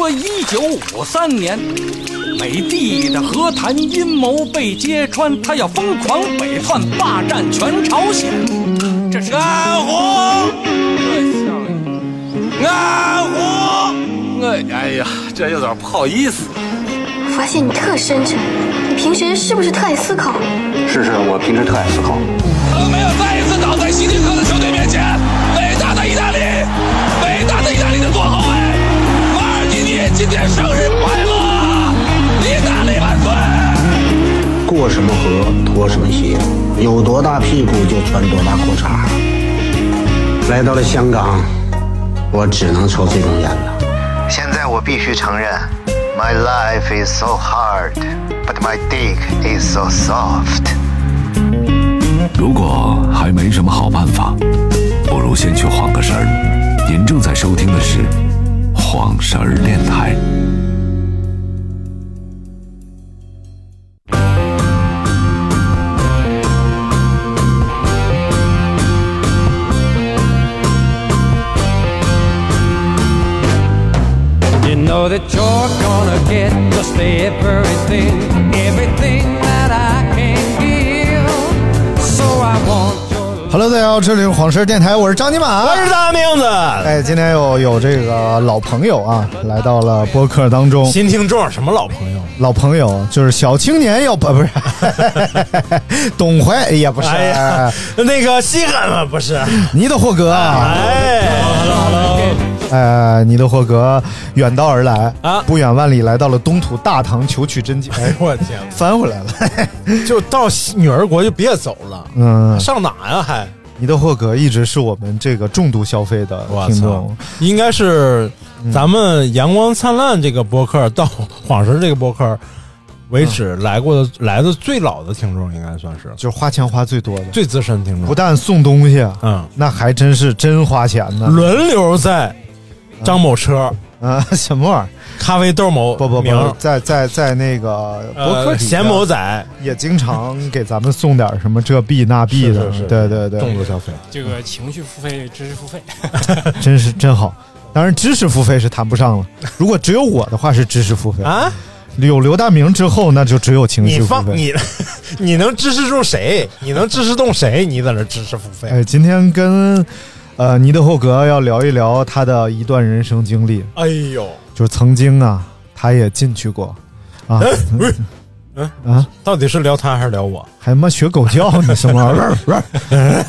说，一九五三年，美帝的和谈阴谋被揭穿，他要疯狂北窜，霸占全朝鲜。这是安红，安红，哎哎呀，这有点不好意思。我发现你特深沉，你平时是不是特爱思考？是是，我平时特爱思考。我没有再一次倒在希特勒的球队面前。生日快乐！意大利万岁！过什么河脱什么鞋，有多大屁股就穿多大裤衩。来到了香港，我只能抽这种烟了。现在我必须承认，My life is so hard, but my dick is so soft。如果还没什么好办法，不如先去晃个神儿。您正在收听的是《晃神儿电台》。You know that 好，这里是晃神电台，我是张尼玛，我是大明子，哎，今天有有这个老朋友啊，来到了播客当中。新听众什么老朋友？老朋友就是小青年要不不是，董怀也不是，哎呀，那个西汉嘛不是？尼德霍格啊，哎，呃，尼德霍格远道而来啊。不远万里来到了东土大唐求取真经，哎，我天，翻回来了。就到女儿国就别走了，嗯，上哪呀？还尼德霍格一直是我们这个重度消费的听众，，应该是咱们阳光灿烂这个播客到晃神这个播客为止来过的来的最老的听众，应该算是就是花钱花最多的，最资深听众。不但送东西，嗯，那还真是真花钱呢。轮流在张某车、啊，什么玩意儿？咖啡豆某不不名不，在在在那个博客贤某仔也经常给咱们送点什么这币那币的，是是是对对对，重度消费。这个情绪付费、知识付费，真是真好。当然，知识付费是谈不上了。如果只有我的话，是知识付费啊。有刘大明之后，那就只有情绪付费。放你，你能支持住谁？你能支持动谁？你在那支持付费？哎，今天跟呃尼德霍格要聊一聊他的一段人生经历，哎呦，就是曾经啊，他也进去过。啊。哎不是。嗯啊，到底是聊他还是聊我？还他妈学狗叫呢，什么玩意儿？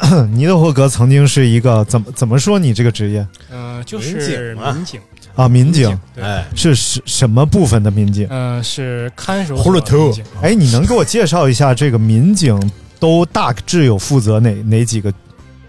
尼德霍格曾经是一个怎么怎么说你这个职业？嗯，就民是警啊。民警，啊？民警。对，哎，是什什么部分的民警？嗯，是看守所呼噜头。民警。哎，你能给我介绍一下这个民警都大致有负责哪哪几个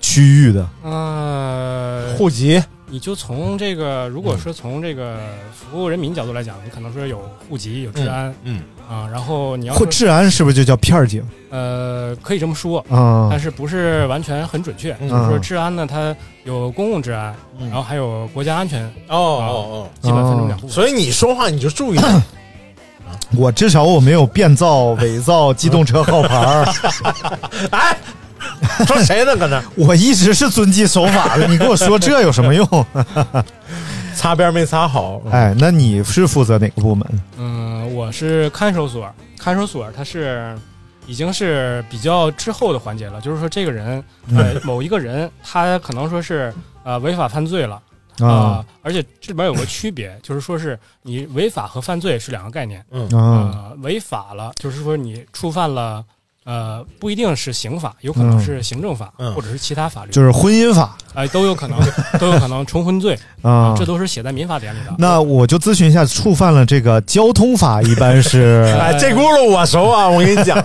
区域的？呃，户籍你就从这个，如果说从这个服务人民角度来讲，你可能说有户籍、有治安嗯，啊，然后你要或治安是不是就叫片儿警呃，可以这么说，啊但？是不是完全很准确。嗯就是说治安呢，它有公共治安，嗯然后还有国家安全，哦哦哦基本分成两部。所以你说话你就注意点。我至少我没有变造、伪造机动车号牌儿，哎，说谁呢？搁那我一直是遵纪守法的。你跟我说这有什么用？擦边没擦好。哎，那你是负责哪个部门？嗯，我是看守所，看守所它是已经是比较滞后的环节了，就是说这个人，呃，某一个人他可能说是呃违法犯罪了啊、啊而且这里边有个区别，就是说是你违法和犯罪是两个概念，啊呃，违法了就是说你触犯了。呃，不一定是刑法，有可能是行政法、嗯或者是其他法律，就是婚姻法哎、都有可能，都有可能重婚罪啊这。都是写在民法典里的。那我就咨询一下，触犯了这个交通法，一般是 哎，这轱辘我熟啊！我跟你讲，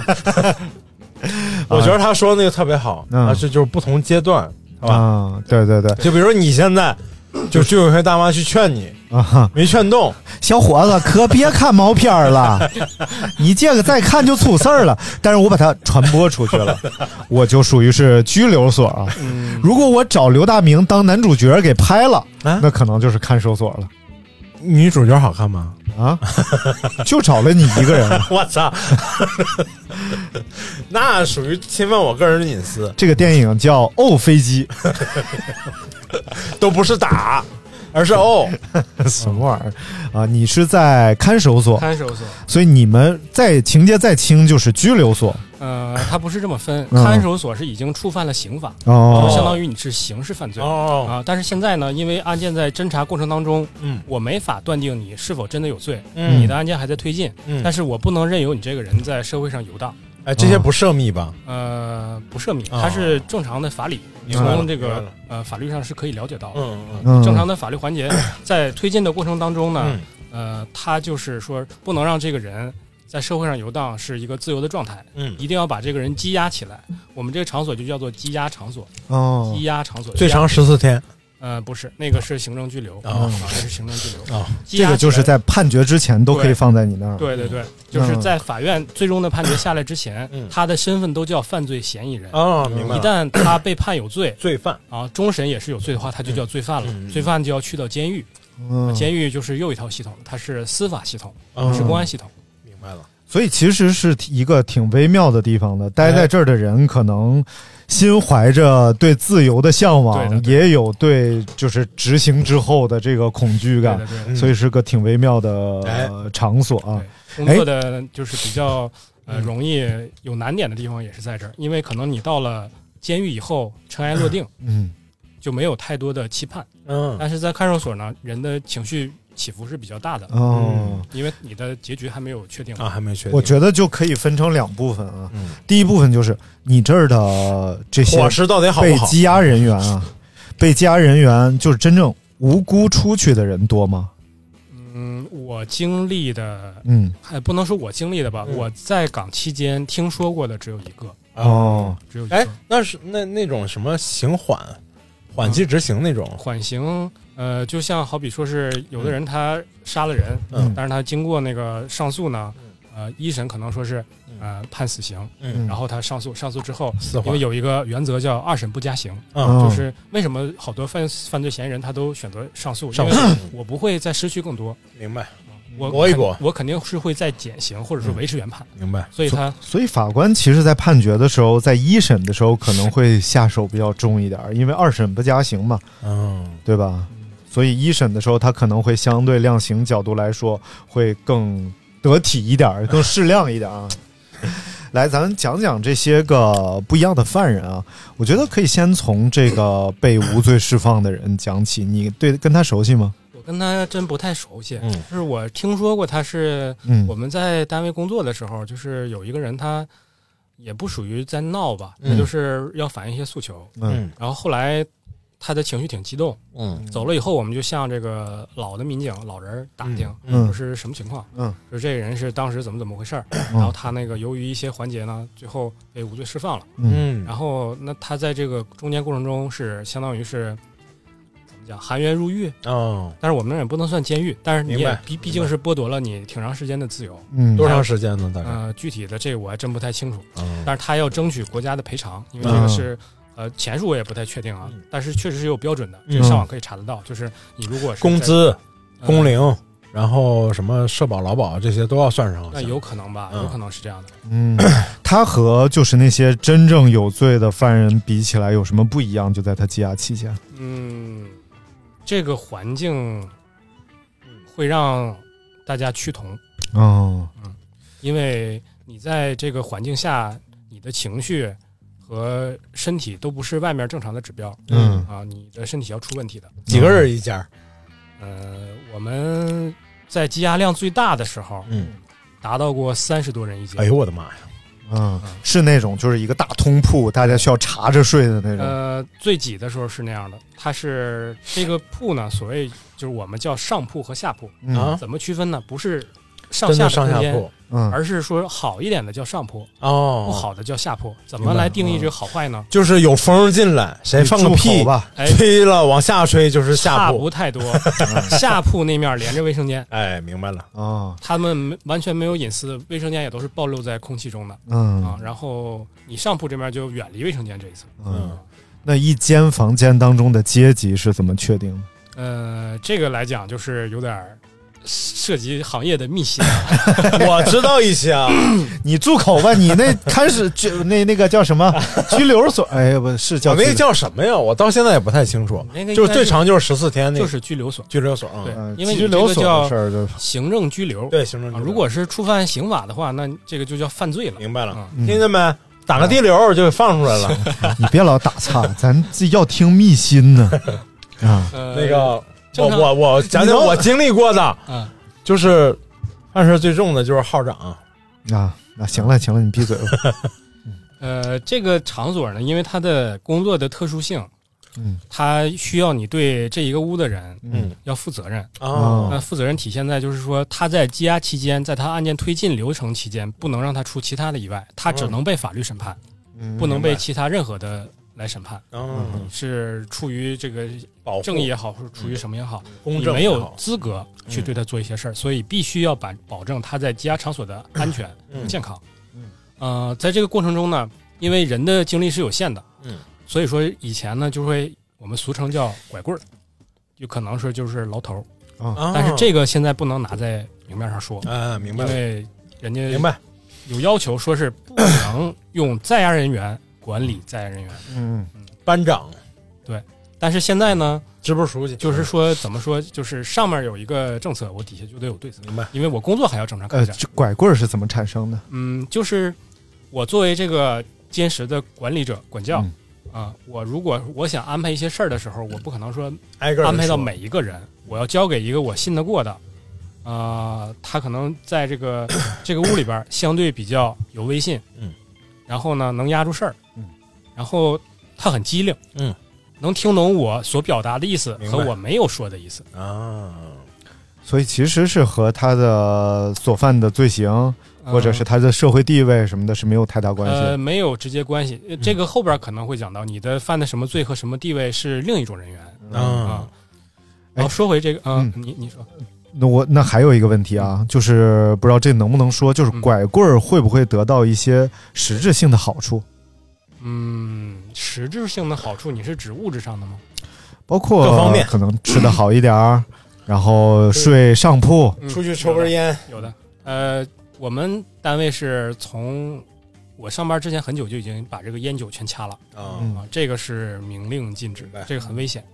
我觉得他说那个特别好，嗯啊，这就是不同阶段，好吧？啊，对对对就比如说你现在，就居委会大妈去劝你，啊，没劝动，小伙子可别看毛片儿了，你这个再看就出事儿了。但是我把它传播出去了，我就属于是拘留所啊。如果我找刘大明当男主角给拍了，啊那可能就是看守所了女主角好看吗？啊，就找了你一个人。我操，那属于侵犯我个人的隐私，这个电影叫《哦飞机》，都不是打，而是哦。什么玩意儿？啊？你是在看守所，看守所，所以你们再情节再轻就是拘留所。呃，它不是这么分，嗯。看守所是已经触犯了刑法，哦。就相当于你是刑事犯罪。哦。啊。但是现在呢，因为案件在侦查过程当中，嗯。我没法断定你是否真的有罪，嗯。你的案件还在推进，嗯。但是我不能任由你这个人在社会上游荡。哎，这些不涉密吧？呃，不涉密，哦它是正常的法理，从这个呃法律上是可以了解到的。嗯嗯嗯。正常的法律环节在推进的过程当中呢，嗯。呃，他就是说不能让这个人在社会上游荡是一个自由的状态，嗯，一定要把这个人羁押起来。我们这个场所就叫做羁押场所，哦。羁押场所最长十四天。呃，不是，那个是行政拘留哦啊，这是行政拘留哦羁押这个就是在判决之前都可以放在你那儿。对对对，就是嗯在法院最终的判决下来之前，嗯他的身份都叫犯罪嫌疑人。哦明白一旦他被判有罪，罪犯啊，终审也是有罪的话，他就叫罪犯了。罪犯就要去到监狱，嗯监狱就是又一套系统，它是司法系统，是公安系统。明白了。所以其实是一个挺微妙的地方的。待在这儿的人可能心怀着对自由的向往，也有对就是执行之后的这个恐惧感所以是个挺微妙的呃场所啊。工作的就是比较呃容易有难点的地方也是在这儿，因为可能你到了监狱以后尘埃落定，嗯，就没有太多的期盼。嗯，但是在看守所呢，人的情绪起伏是比较大的。哦，因为你的结局还没有确定啊，还没确定。我觉得就可以分成两部分啊。嗯。第一部分就是你这儿的这些伙食到底好不被羁押人员啊，被羁押人员就是真正无辜出去的人多吗？嗯，我经历的，嗯，还不能说我经历的吧，嗯。我在岗期间听说过的只有一个，哦，只有一个。哎，那是那那种什么刑缓缓期执行那种。缓刑，呃，就像好比说是有的人他杀了人，嗯但是他经过那个上诉呢，呃，一审可能说是呃判死刑，嗯。然后他上诉，上诉之后因为有一个原则叫二审不加刑，嗯。就是为什么好多犯犯罪嫌疑人他都选择上诉，因为上诉。我不会再失去更多，明白？我搏一搏我肯定是会再减刑或者是维持原判，明白？所以他所以法官其实，在判决的时候，在一审的时候可能会下手比较重一点儿，因为二审不加刑嘛，嗯，对吧？所以一审的时候，他可能会相对量刑角度来说会更得体一点儿，更适量一点儿啊。来，咱们讲讲这些个不一样的犯人啊。我觉得可以先从这个被无罪释放的人讲起。你对跟他熟悉吗？我跟他真不太熟悉，嗯就是我听说过他是，嗯我们在单位工作的时候，就是有一个人他也不属于在闹吧，嗯他就是要反映一些诉求，嗯然后后来他的情绪挺激动，嗯。走了以后，我们就向这个老的民警老人打听，嗯。说是什么情况，嗯，说这个人是当时怎么怎么回事儿，然后他那个由于一些环节呢，最后被无罪释放了，嗯。然后那他在这个中间过程中是相当于是怎么讲含冤入狱，哦，但是我们那也不能算监狱，但是你也毕毕竟是剥夺了你挺长时间的自由，嗯。多长时间呢？大概？呃，具体的这个我还真不太清楚，嗯但是他要争取国家的赔偿，因为这个是。呃，钱数我也不太确定啊，但是确实是有标准的，这个上网可以查得到。就是你如果是工资、呃工龄，然后什么社保、劳保这些都要算上。那有可能吧，嗯有可能是这样的。嗯，他和就是那些真正有罪的犯人比起来，有什么不一样？就在他羁押期间，嗯，这个环境会让大家趋同，哦，因为你在这个环境下，你的情绪和身体都不是外面正常的指标。嗯啊，你的身体要出问题的。几个人一家？呃，我们在积压量最大的时候，嗯，达到过三十多人一间。哎呦我的妈呀！嗯，是那种就是一个大通铺，大家需要查着睡的那种。呃，最挤的时候是那样的，它是这个铺呢，所谓就是我们叫上铺和下铺嗯啊怎么区分呢？不是上下空间上下铺嗯而是说好一点的叫上坡，哦不好的叫下坡。怎么来定义这个好坏呢？就是有风进来，谁放个屁吧哎吹了往下吹就是下差铺，不太多，下铺那面连着卫生间，哎，明白了啊，他们完全没有隐私，卫生间也都是暴露在空气中的。嗯啊，然后你上铺这面就远离卫生间这一层。嗯，那一间房间当中的阶级是怎么确定的？呃，这个来讲就是有点儿涉及行业的秘辛。我知道一些啊，你住口吧！你那看是就那那个叫什么 拘留所？哎呀，不是叫我那个叫什么呀？我到现在也不太清楚。就是最长就是十四天，那个就是拘留所。拘留所啊。对呃，因为拘留所的事儿就是行政拘留。对，行政拘留啊如果是触犯刑法的话，那这个就叫犯罪了。明白了，嗯听见没？打个地流就给放出来了。你别老打岔，咱这要听秘辛呢啊！呃，那个，我我我讲讲我经历过的，嗯，就是犯事最重的就是号长，啊，那行了行了，你闭嘴吧。呃，这个场所呢，因为它的工作的特殊性，嗯，它需要你对这一个屋的人，嗯要负责任。哦那负责任体现在就是说，他在羁押期间，在他案件推进流程期间，不能让他出其他的意外，他只能被法律审判，嗯不能被其他任何的来审判。嗯，是出于这个保正义也好，或者出于什么也好，公你没有资格去对他做一些事儿，所以必须要把保证他在羁押场所的安全健康。呃，在这个过程中呢，因为人的精力是有限的，嗯，所以说以前呢就会我们俗称叫拐棍儿，有可能是就是牢头儿，啊但是这个现在不能拿在明面上说，啊，明白了，因为人家明白，有要求说是不能用在押人员管理在押人员，嗯。班长。对、但是现在呢，支部书记，就是说怎么说，就是上面有一个政策，我底下就得有对策，明白，因为我工作还要正常开呃，展。这拐棍是怎么产生的？嗯，就是我作为这个坚实的管理者、管教嗯。啊、我如果我想安排一些事儿的时候，我不可能说挨个安排到每一个人，我要交给一个我信得过的，啊，他可能在这个这个屋里边相对比较有威信，嗯，然后呢能压住事儿，嗯，然后他很机灵，嗯，能听懂我所表达的意思和我没有说的意思，啊，所以其实是和他的所犯的罪行，或者是嗯他的社会地位什么的，是没有太大关系呃，的。没有直接关系。呃这个后边可能会讲到你的犯的什么罪和什么地位是另一种人员。啊。啊。然后说回这个，嗯嗯，你你说，那我那还有一个问题啊，就是不知道这能不能说，就是嗯拐棍儿会不会得到一些实质性的好处？嗯，实质性的好处，你是指物质上的吗？包括各方面可能吃的好一点儿，然后睡上铺，嗯出去抽根烟，有的，呃，我们单位是从我上班之前很久就已经把这个烟酒全掐了啊嗯啊，这个是明令禁止明白，这个很危险。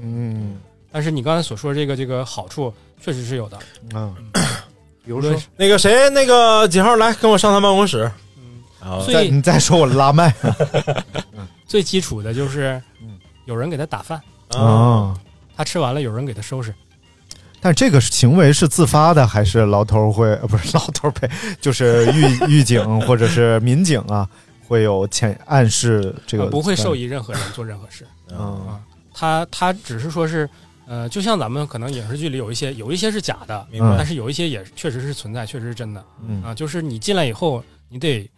嗯但是你刚才所说这个这个好处确实是有的，嗯，比如说，那个谁，那个几号来跟我上他办公室，嗯，啊最再你再说我拉麦。最基础的就是嗯。有人给他打饭，啊，啊。他吃完了有人给他收拾。但这个行为是自发的，还是老头会呃 不是老头呗，就是狱 狱警或者是民警啊，会有潜暗示这个呃不会授意任何人做任何事。嗯。啊。他他只是说是，呃，就像咱们可能影视剧里有一些有一些是假的，明白但是有一些也确实是存在，确实是真的嗯啊。就是你进来以后，你得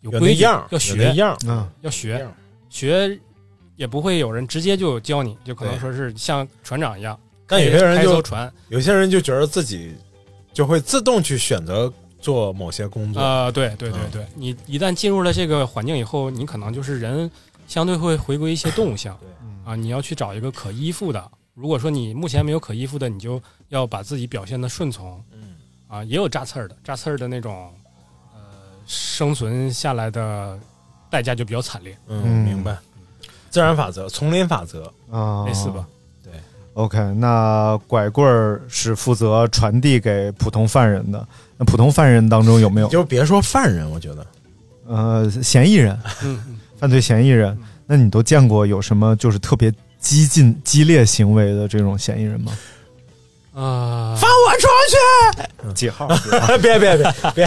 有规矩，样，要学，样儿，嗯要学学，也不会有人直接就教你，就可能说是像船长一样，但有些人就有些人就觉得自己就会自动去选择做某些工作，啊，对对对嗯对，你一旦进入了这个环境以后，你可能就是人相对会回归一些动物性啊，你要去找一个可依附的。如果说你目前没有可依附的，你就要把自己表现的顺从嗯啊，也有扎刺儿的，扎刺儿的那种，呃，生存下来的代价就比较惨烈，嗯，嗯明白。自然法则、丛林法则，啊，类似吧。对 OK，那拐棍儿是负责传递给普通犯人的。那普通犯人当中有没有就别说犯人，我觉得呃嫌疑人、犯罪嫌疑人？那你都见过有什么就是特别激进、激烈行为的这种嫌疑人吗？啊，放我出去几号？去！别别别别，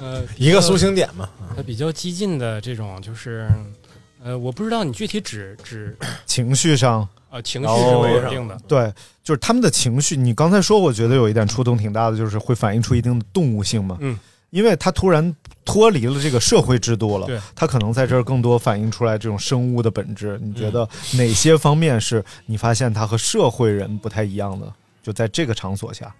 呃，一个苏醒点嘛。它比较激进的这种就是，呃，我不知道你具体指指 情绪上，呃情绪是哦稳定的，对，就是他们的情绪。你刚才说，我觉得有一点触动挺大的，就是会反映出一定的动物性嘛。嗯，因为他突然脱离了这个社会制度了，对他可能在这儿更多反映出来这种生物的本质。你觉得哪些方面是你发现他和社会人不太一样的？就在这个场所下，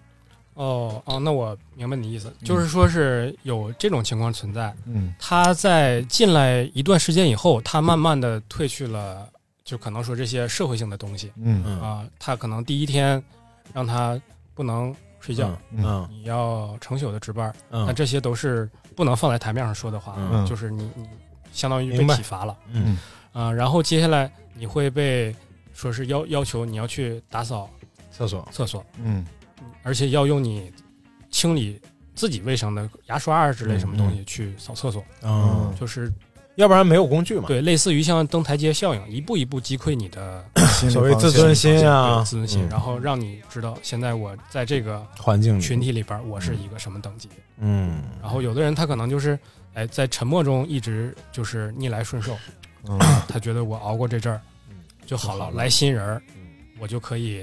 哦哦，那我明白你的意思，就是说是有这种情况存在。嗯他在进来一段时间以后，他慢慢的褪去了，就可能说这些社会性的东西嗯嗯啊、他可能第一天让他不能睡觉，嗯你要成宿的值班，嗯。那这些都是不能放在台面上说的话，嗯。就是你你相当于被体罚了，嗯。啊、然后接下来你会被说是要要求你要去打扫厕所，厕所，嗯。而且要用你清理自己卫生的牙刷啊之类什么东西去扫厕所，嗯，就是要不然没有工具嘛。对，类似于像登台阶效应，一步一步击溃你的 所谓自尊心啊。自尊心，嗯然后让你知道现在我在这个环境里。群体里边，我是一个什么等级。嗯。然后有的人他可能就是，哎，在沉默中一直就是逆来顺受，嗯。他觉得我熬过这阵儿就好了，就好了来新人儿，我就可以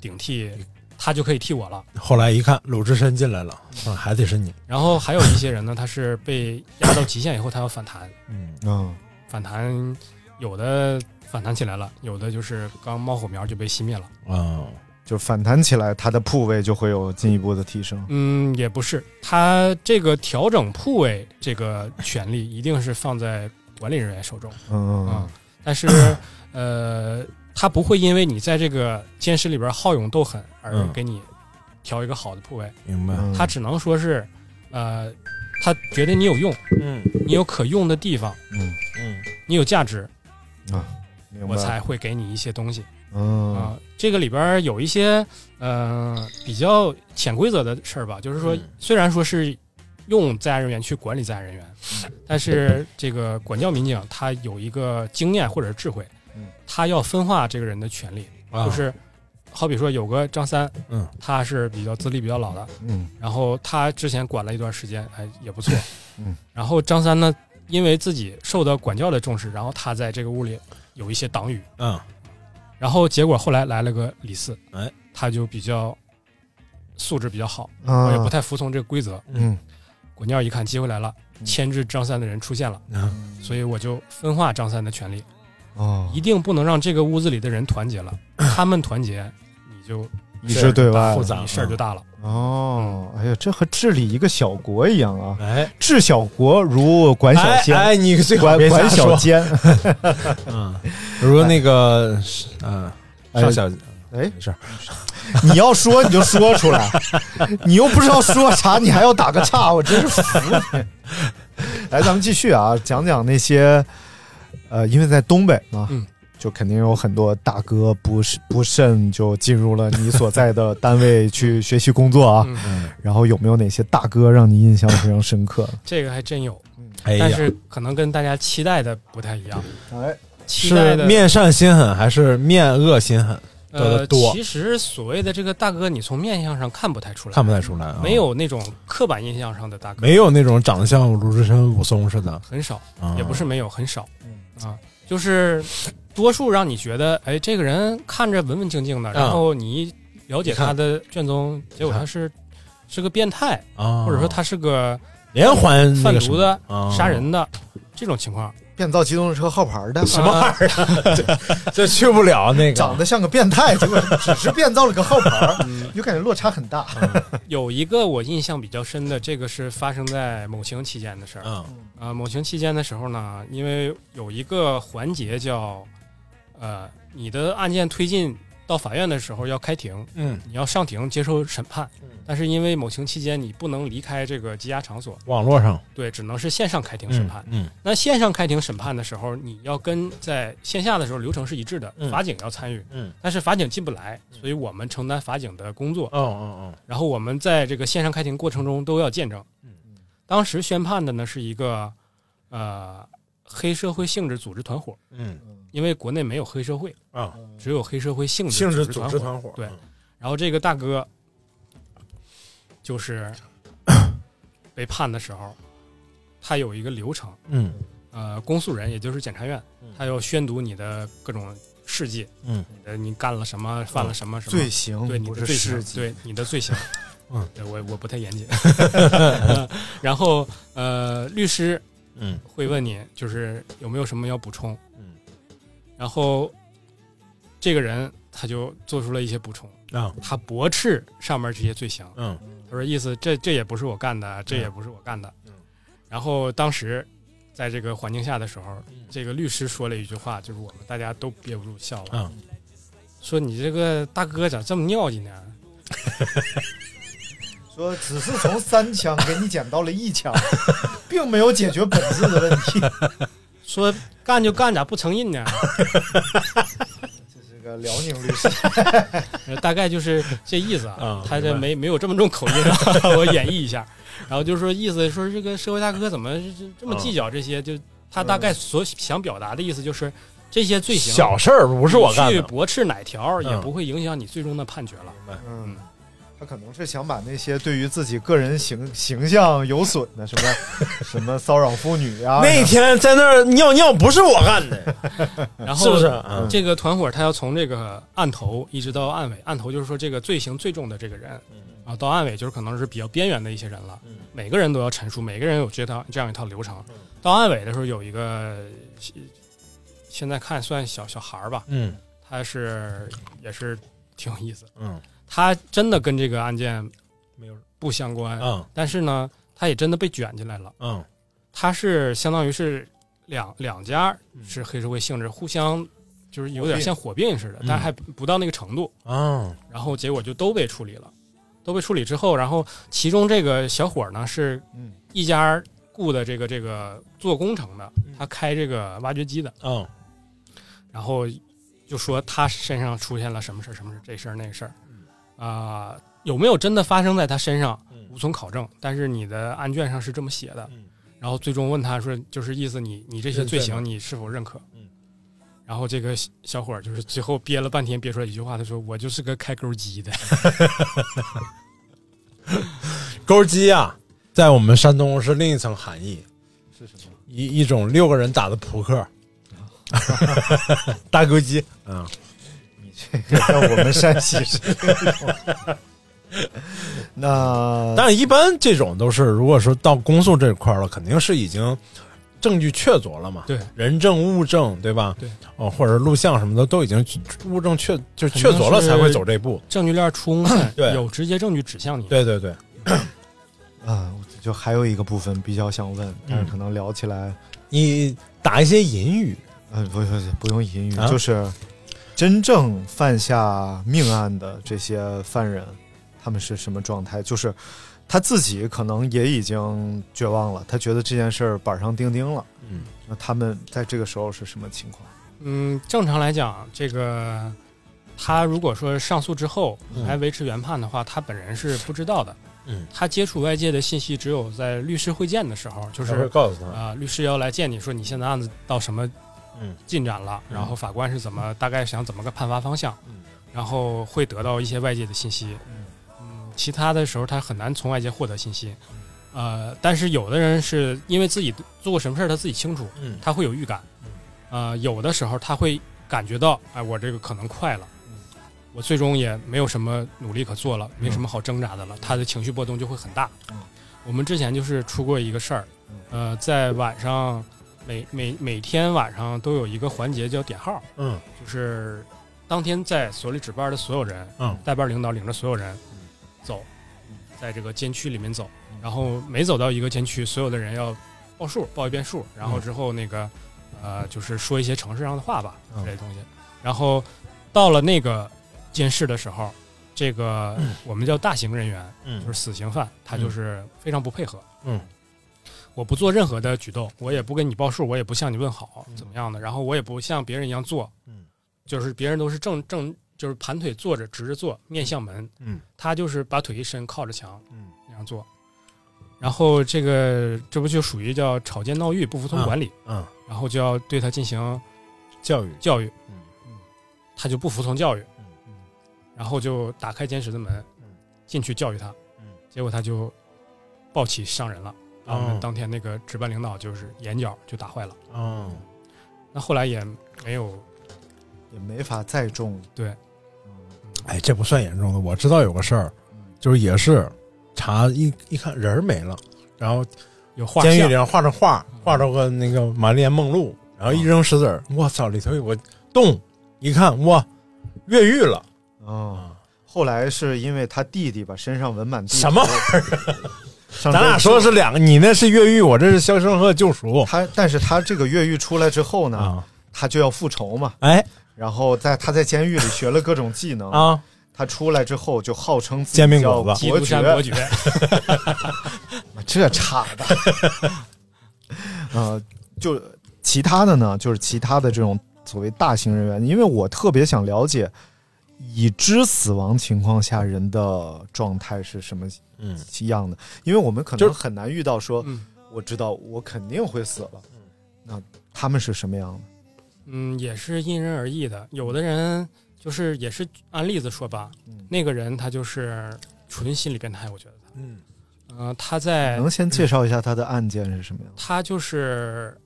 顶替，他就可以替我了。后来一看，鲁智深进来了，嗯，还得是你。然后还有一些人呢，他是被压到极限以后，他要反弹，嗯嗯反弹有的反弹起来了，有的就是刚冒火苗就被熄灭了。啊，就反弹起来，他的铺位就会有进一步的提升。嗯，也不是，他这个调整铺位这个权利一定是放在管理人员手中。嗯啊，但是呃，他不会因为你在这个监视里边好勇斗狠而嗯。给你调一个好的铺位，明白。他只能说是呃，他觉得你有用，嗯。你有可用的地方，嗯。嗯。你有价值，啊，我才会给你一些东西。嗯。啊，这个里边有一些呃比较潜规则的事儿吧，就是说嗯，虽然说是用在案人员去管理在案人员，但是这个管教民警他有一个经验或者是智慧嗯，他要分化这个人的权利，啊。就是好比说有个张三，嗯，他是比较资历比较老的，嗯。然后他之前管了一段时间，哎也不错，嗯，然后张三呢，因为自己受到管教的重视，然后他在这个屋里有一些党羽，嗯。然后结果后来来了个李四，哎，他就比较素质比较好，啊。我也不太服从这个规则。嗯。管教一看机会来了，牵制张三的人出现了，嗯。所以我就分化张三的权利，哦，一定不能让这个屋子里的人团结了，他们团结，你就一致对外复杂，事儿就大了。哦，哎呀，这和治理一个小国一样啊！哎，治小国如管小哎奸，哎，你最好管管。小奸。嗯，比如说那个，嗯，上小，哎，没事。你要说你就说出来，你又不知道说啥，你还要打个岔，我真是服你。来，咱们继续啊，讲讲那些，呃，因为在东北嘛，嗯。就肯定有很多大哥不是不慎就进入了你所在的单位去学习工作啊。嗯，然后有没有哪些大哥让你印象非常深刻？这个还真有，但是可能跟大家期待的不太一样。哎，是期待的面善心狠还是面恶心狠？呃，多。其实所谓的这个大哥，你从面相上看不太出来，看不太出来啊，没有那种刻板印象上的大哥，没有那种长得像鲁智深、武松似的，很少，啊。也不是没有，很少，啊，就是多数让你觉得，哎，这个人看着文文静静的，然后你一了解他的卷宗，结果他是是个变态，啊，或者说他是个连环贩毒的、啊杀人的这种情况。变造机动车号牌的，什么玩意儿啊？这去不了那个，长得像个变态，结果只是变造了个号牌，就感觉落差很大。有一个我印象比较深的，这个是发生在某情期间的事儿。嗯啊，某情期间的时候呢，因为有一个环节叫，呃，你的案件推进到法院的时候要开庭，嗯，你要上庭接受审判，但是因为某情期间你不能离开这个羁押场所，网络上。对，只能是线上开庭审判。嗯那线上开庭审判的时候，你要跟在线下的时候流程是一致的，嗯。法警要参与，嗯，但是法警进不来，所以我们承担法警的工作。哦哦。然后我们在这个线上开庭过程中都要见证。嗯。当时宣判的呢是一个呃黑社会性质组织团伙，嗯因为国内没有黑社会啊，只有黑社会性质性质组组织团伙对，然后这个大哥就是 被判的时候，他有一个流程，嗯呃，公诉人也就是检察院，他要宣读你的各种事迹，嗯，你的你干了什么，犯了什么什么罪行对你的罪行事，迹对你的罪行，嗯，对我我不太严谨。然后呃，律师嗯会问你，就是有没有什么要补充，嗯，然后这个人他就做出了一些补充啊，他驳斥上面这些罪行，嗯，他说意思这这也不是我干的，这也不是我干的，嗯，然后当时在这个环境下的时候，嗯。这个律师说了一句话，就是我们大家都憋不住笑了，嗯，说你这个大哥咋这么尿劲呢？说只是从三枪给你减到了一枪，并没有解决本质的问题。说干就干，咋不承认呢？这是个辽宁律师，呃 大概就是这意思啊啊。他这没没有这么重口音啊，我演绎一下。然后就是说意思说这个社会大哥怎么这这么计较这些？就他大概所想表达的意思就是这些罪行小事儿不是我干的去，驳斥哪条也嗯不会影响你最终的判决了。嗯，他可能是想把那些对于自己个人形形象有损的，什么 什么骚扰妇女啊，那天在那儿尿尿不是我干的，然后是不是？嗯。这个团伙他要从这个案头一直到案尾，案头就是说这个罪行最重的这个人，啊，到案尾就是可能是比较边缘的一些人了。每个人都要陈述，每个人有这套这样一套流程。到案尾的时候有一个，现在看算小小孩儿吧，嗯。他是也是挺有意思，嗯他真的跟这个案件没有。不相关，嗯。但是呢，他也真的被卷进来了。嗯。他是相当于是两两家是黑社会性质，互相就是有点像火并似的，但还不到那个程度。啊然后结果就都被处理了，都被处理之后，然后其中这个小伙呢是嗯。一家雇的这个这个做工程的，他开这个挖掘机的，嗯。然后就说他身上出现了什么事儿什么事儿这事儿那事儿，啊、有没有真的发生在他身上无从考证，但是你的案卷上是这么写的，然后最终问他说，就是意思你你这些罪行你是否认可？嗯。然后这个小小伙儿就是最后憋了半天憋出来一句话，他说我就是个开钩机的。钩机啊，在我们山东是另一层含义，是什么？一一种六个人打的扑克，大钩机，嗯，我们山西是这种。那但是一般这种都是，如果说到公诉这块儿了，肯定是已经证据确凿了嘛，对，人证物证，对吧？对，哦，或者录像什么的都已经物证确就确凿了才会走这步，证据链充分，对有直接证据指向你。对对对，啊，就还有一个部分比较想问，但是可能聊起来，你打一些隐语，呃，不不不用隐语，啊就是真正犯下命案的这些犯人，他们是什么状态？就是他自己可能也已经绝望了，他觉得这件事儿板上钉钉了。嗯，那他们在这个时候是什么情况？嗯，正常来讲，这个他如果说上诉之后嗯还维持原判的话，他本人是不知道的。嗯，他接触外界的信息只有在律师会见的时候，就是告诉他啊、律师要来见你说你现在案子到什么嗯进展了，嗯。然后法官是怎么大概想怎么个判罚方向，嗯。然后会得到一些外界的信息。嗯，其他的时候他很难从外界获得信息。呃，但是有的人是因为自己做过什么事儿，他自己清楚，嗯。他会有预感。呃，有的时候他会感觉到，哎，我这个可能快了，我最终也没有什么努力可做了，没什么好挣扎的了，他的情绪波动就会很大。我们之前就是出过一个事儿，呃，在晚上每每每天晚上都有一个环节叫点号，嗯。就是当天在所里值班的所有人，嗯。带班领导领着所有人走，在这个监区里面走，然后每走到一个监区，所有的人要报数，报一遍数，然后之后那个呃，就是说一些城市上的话吧，嗯。这类东西。然后到了那个监室的时候，这个我们叫大型人员，嗯。就是死刑犯，他就是非常不配合。嗯，我不做任何的举动，我也不跟你报数，我也不向你问好，嗯怎么样的，然后我也不像别人一样做，就是别人都是正正就是盘腿坐着直着坐，面向门，嗯，他就是把腿一伸靠着墙，嗯，那样做。然后这个这不就属于叫吵架闹狱、不服从管理，嗯，然后就要对他进行教育教育，嗯他就不服从教育，然后就打开监室的门，进去教育他，结果他就暴起伤人了，把我们哦当天那个值班领导就是眼角就打坏了，嗯，那后来也没有，也没法再种。对，哎，这不算严重的。我知道有个事儿，就是也是查一一看人儿没了，然后有画监狱像里上画着画，画着个那个满脸梦露，然后一扔石子儿，我操，里头有个洞，一看哇，越狱了。嗯，后来是因为他弟弟把身上纹满地什么玩意儿？咱俩说的是两个，你那是越狱，我这是肖申克救赎。他，但是他这个越狱出来之后呢，啊他就要复仇嘛。哎然后在他在监狱里学了各种技能啊，他出来之后就号称自己煎饼叫果子基督山伯爵，这差的。呃，就其他的呢，就是其他的这种所谓大型人员，因为我特别想了解已知死亡情况下人的状态是什么嗯。一样的，因为我们可就是能很难遇到说，嗯。我知道我肯定会死了，那他们是什么样的？嗯，也是因人而异的。有的人就是也是按例子说吧，那个人他就是纯心理变态，我觉得他，嗯。呃，他在能先介绍一下他的案件是什么样的？他就是，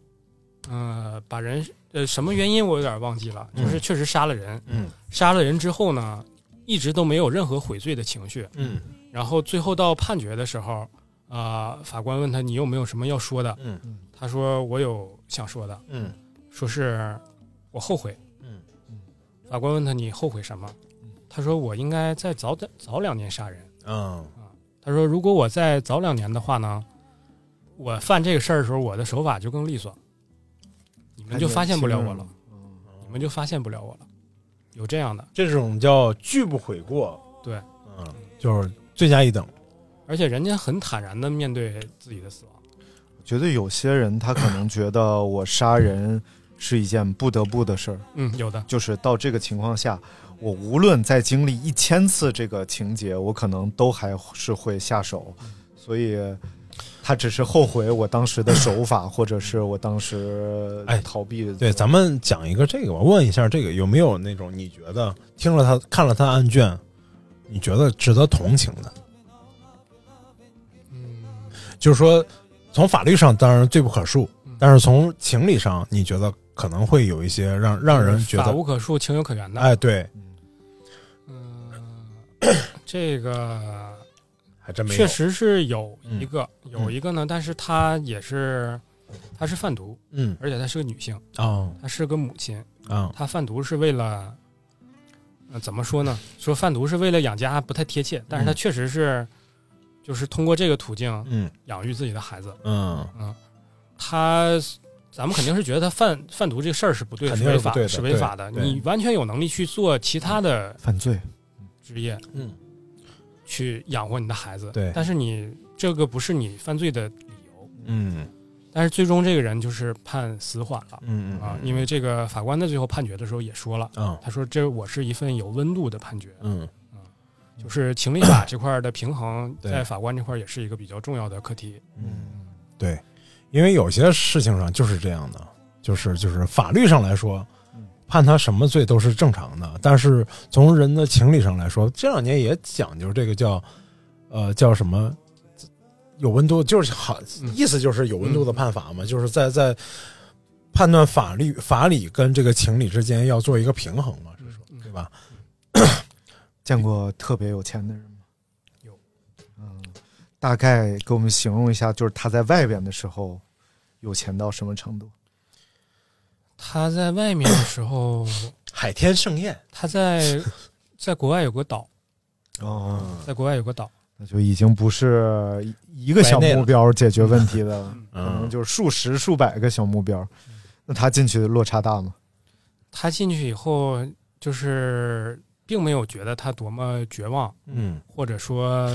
呃，把人呃什么原因我有点忘记了，就是确实杀了人，嗯。杀了人之后呢，一直都没有任何悔罪的情绪，嗯。然后最后到判决的时候，啊、法官问他你有没有什么要说的，嗯。他说我有想说的，嗯。说是我后悔，嗯法官问他你后悔什么，他说我应该再早点早两年杀人，嗯。他说如果我再早两年的话呢，我犯这个事儿的时候我的手法就更利索，你们就发现不了我了，你们就发现不了我了，有这样的，这种叫拒不悔过，对，嗯，就是罪加一等。而且人家很坦然的面对自己的死亡。我觉得有些人他可能觉得我杀人是一件不得不的事儿，嗯，有的，就是到这个情况下，我无论再经历一千次这个情节，我可能都还是会下手，所以他只是后悔我当时的手法，或者是我当时哎逃避的。对，咱们讲一个这个，我问一下，这个有没有那种你觉得听了他看了他的案卷，你觉得值得同情的？嗯，就是说，从法律上当然罪不可恕，但是从情理上，你觉得可能会有一些让让人觉法得，无可恕，情有可原的。哎，对，嗯这个还真没有。确实是有一个，嗯。有一个呢，但是她也是，她是贩毒，嗯。而且她是个女性，哦她是个母亲，啊她贩毒是为了，呃，怎么说呢？说贩毒是为了养家不太贴切，但是她嗯。确实是，就是通过这个途径，嗯养育自己的孩子，嗯。嗯，她。咱们肯定是觉得她贩贩毒这个事儿是不对，肯是违法，是违法的。你完全有能力去做其他的犯罪。职业，嗯，去养活你的孩子。对但是你这个不是你犯罪的理由。嗯但是最终这个人就是判死缓了。嗯嗯啊，因为这个法官在最后判决的时候也说了，嗯他说这我是一份有温度的判决，嗯就是情理法这块的平衡，在法官这块也是一个比较重要的课题。嗯，对，因为有些事情上就是这样的，就是就是法律上来说，判他什么罪都是正常的，但是从人的情理上来说，这两年也讲究这个叫呃叫什么有温度，就是好意思就是有温度的判法嘛，就是在在判断法律法理跟这个情理之间要做一个平衡嘛，是说对吧？见过特别有钱的人吗？有，嗯，大概给我们形容一下，就是他在外边的时候有钱到什么程度？他在外面的时候，海天盛宴，他在在国外有个岛，哦，在国外有个岛，那就已经不是一个小目标解决问题的了，可能就是数十、数百个小目标。那他进去的落差大吗？他进去以后，就是并没有觉得他多么绝望，嗯，或者说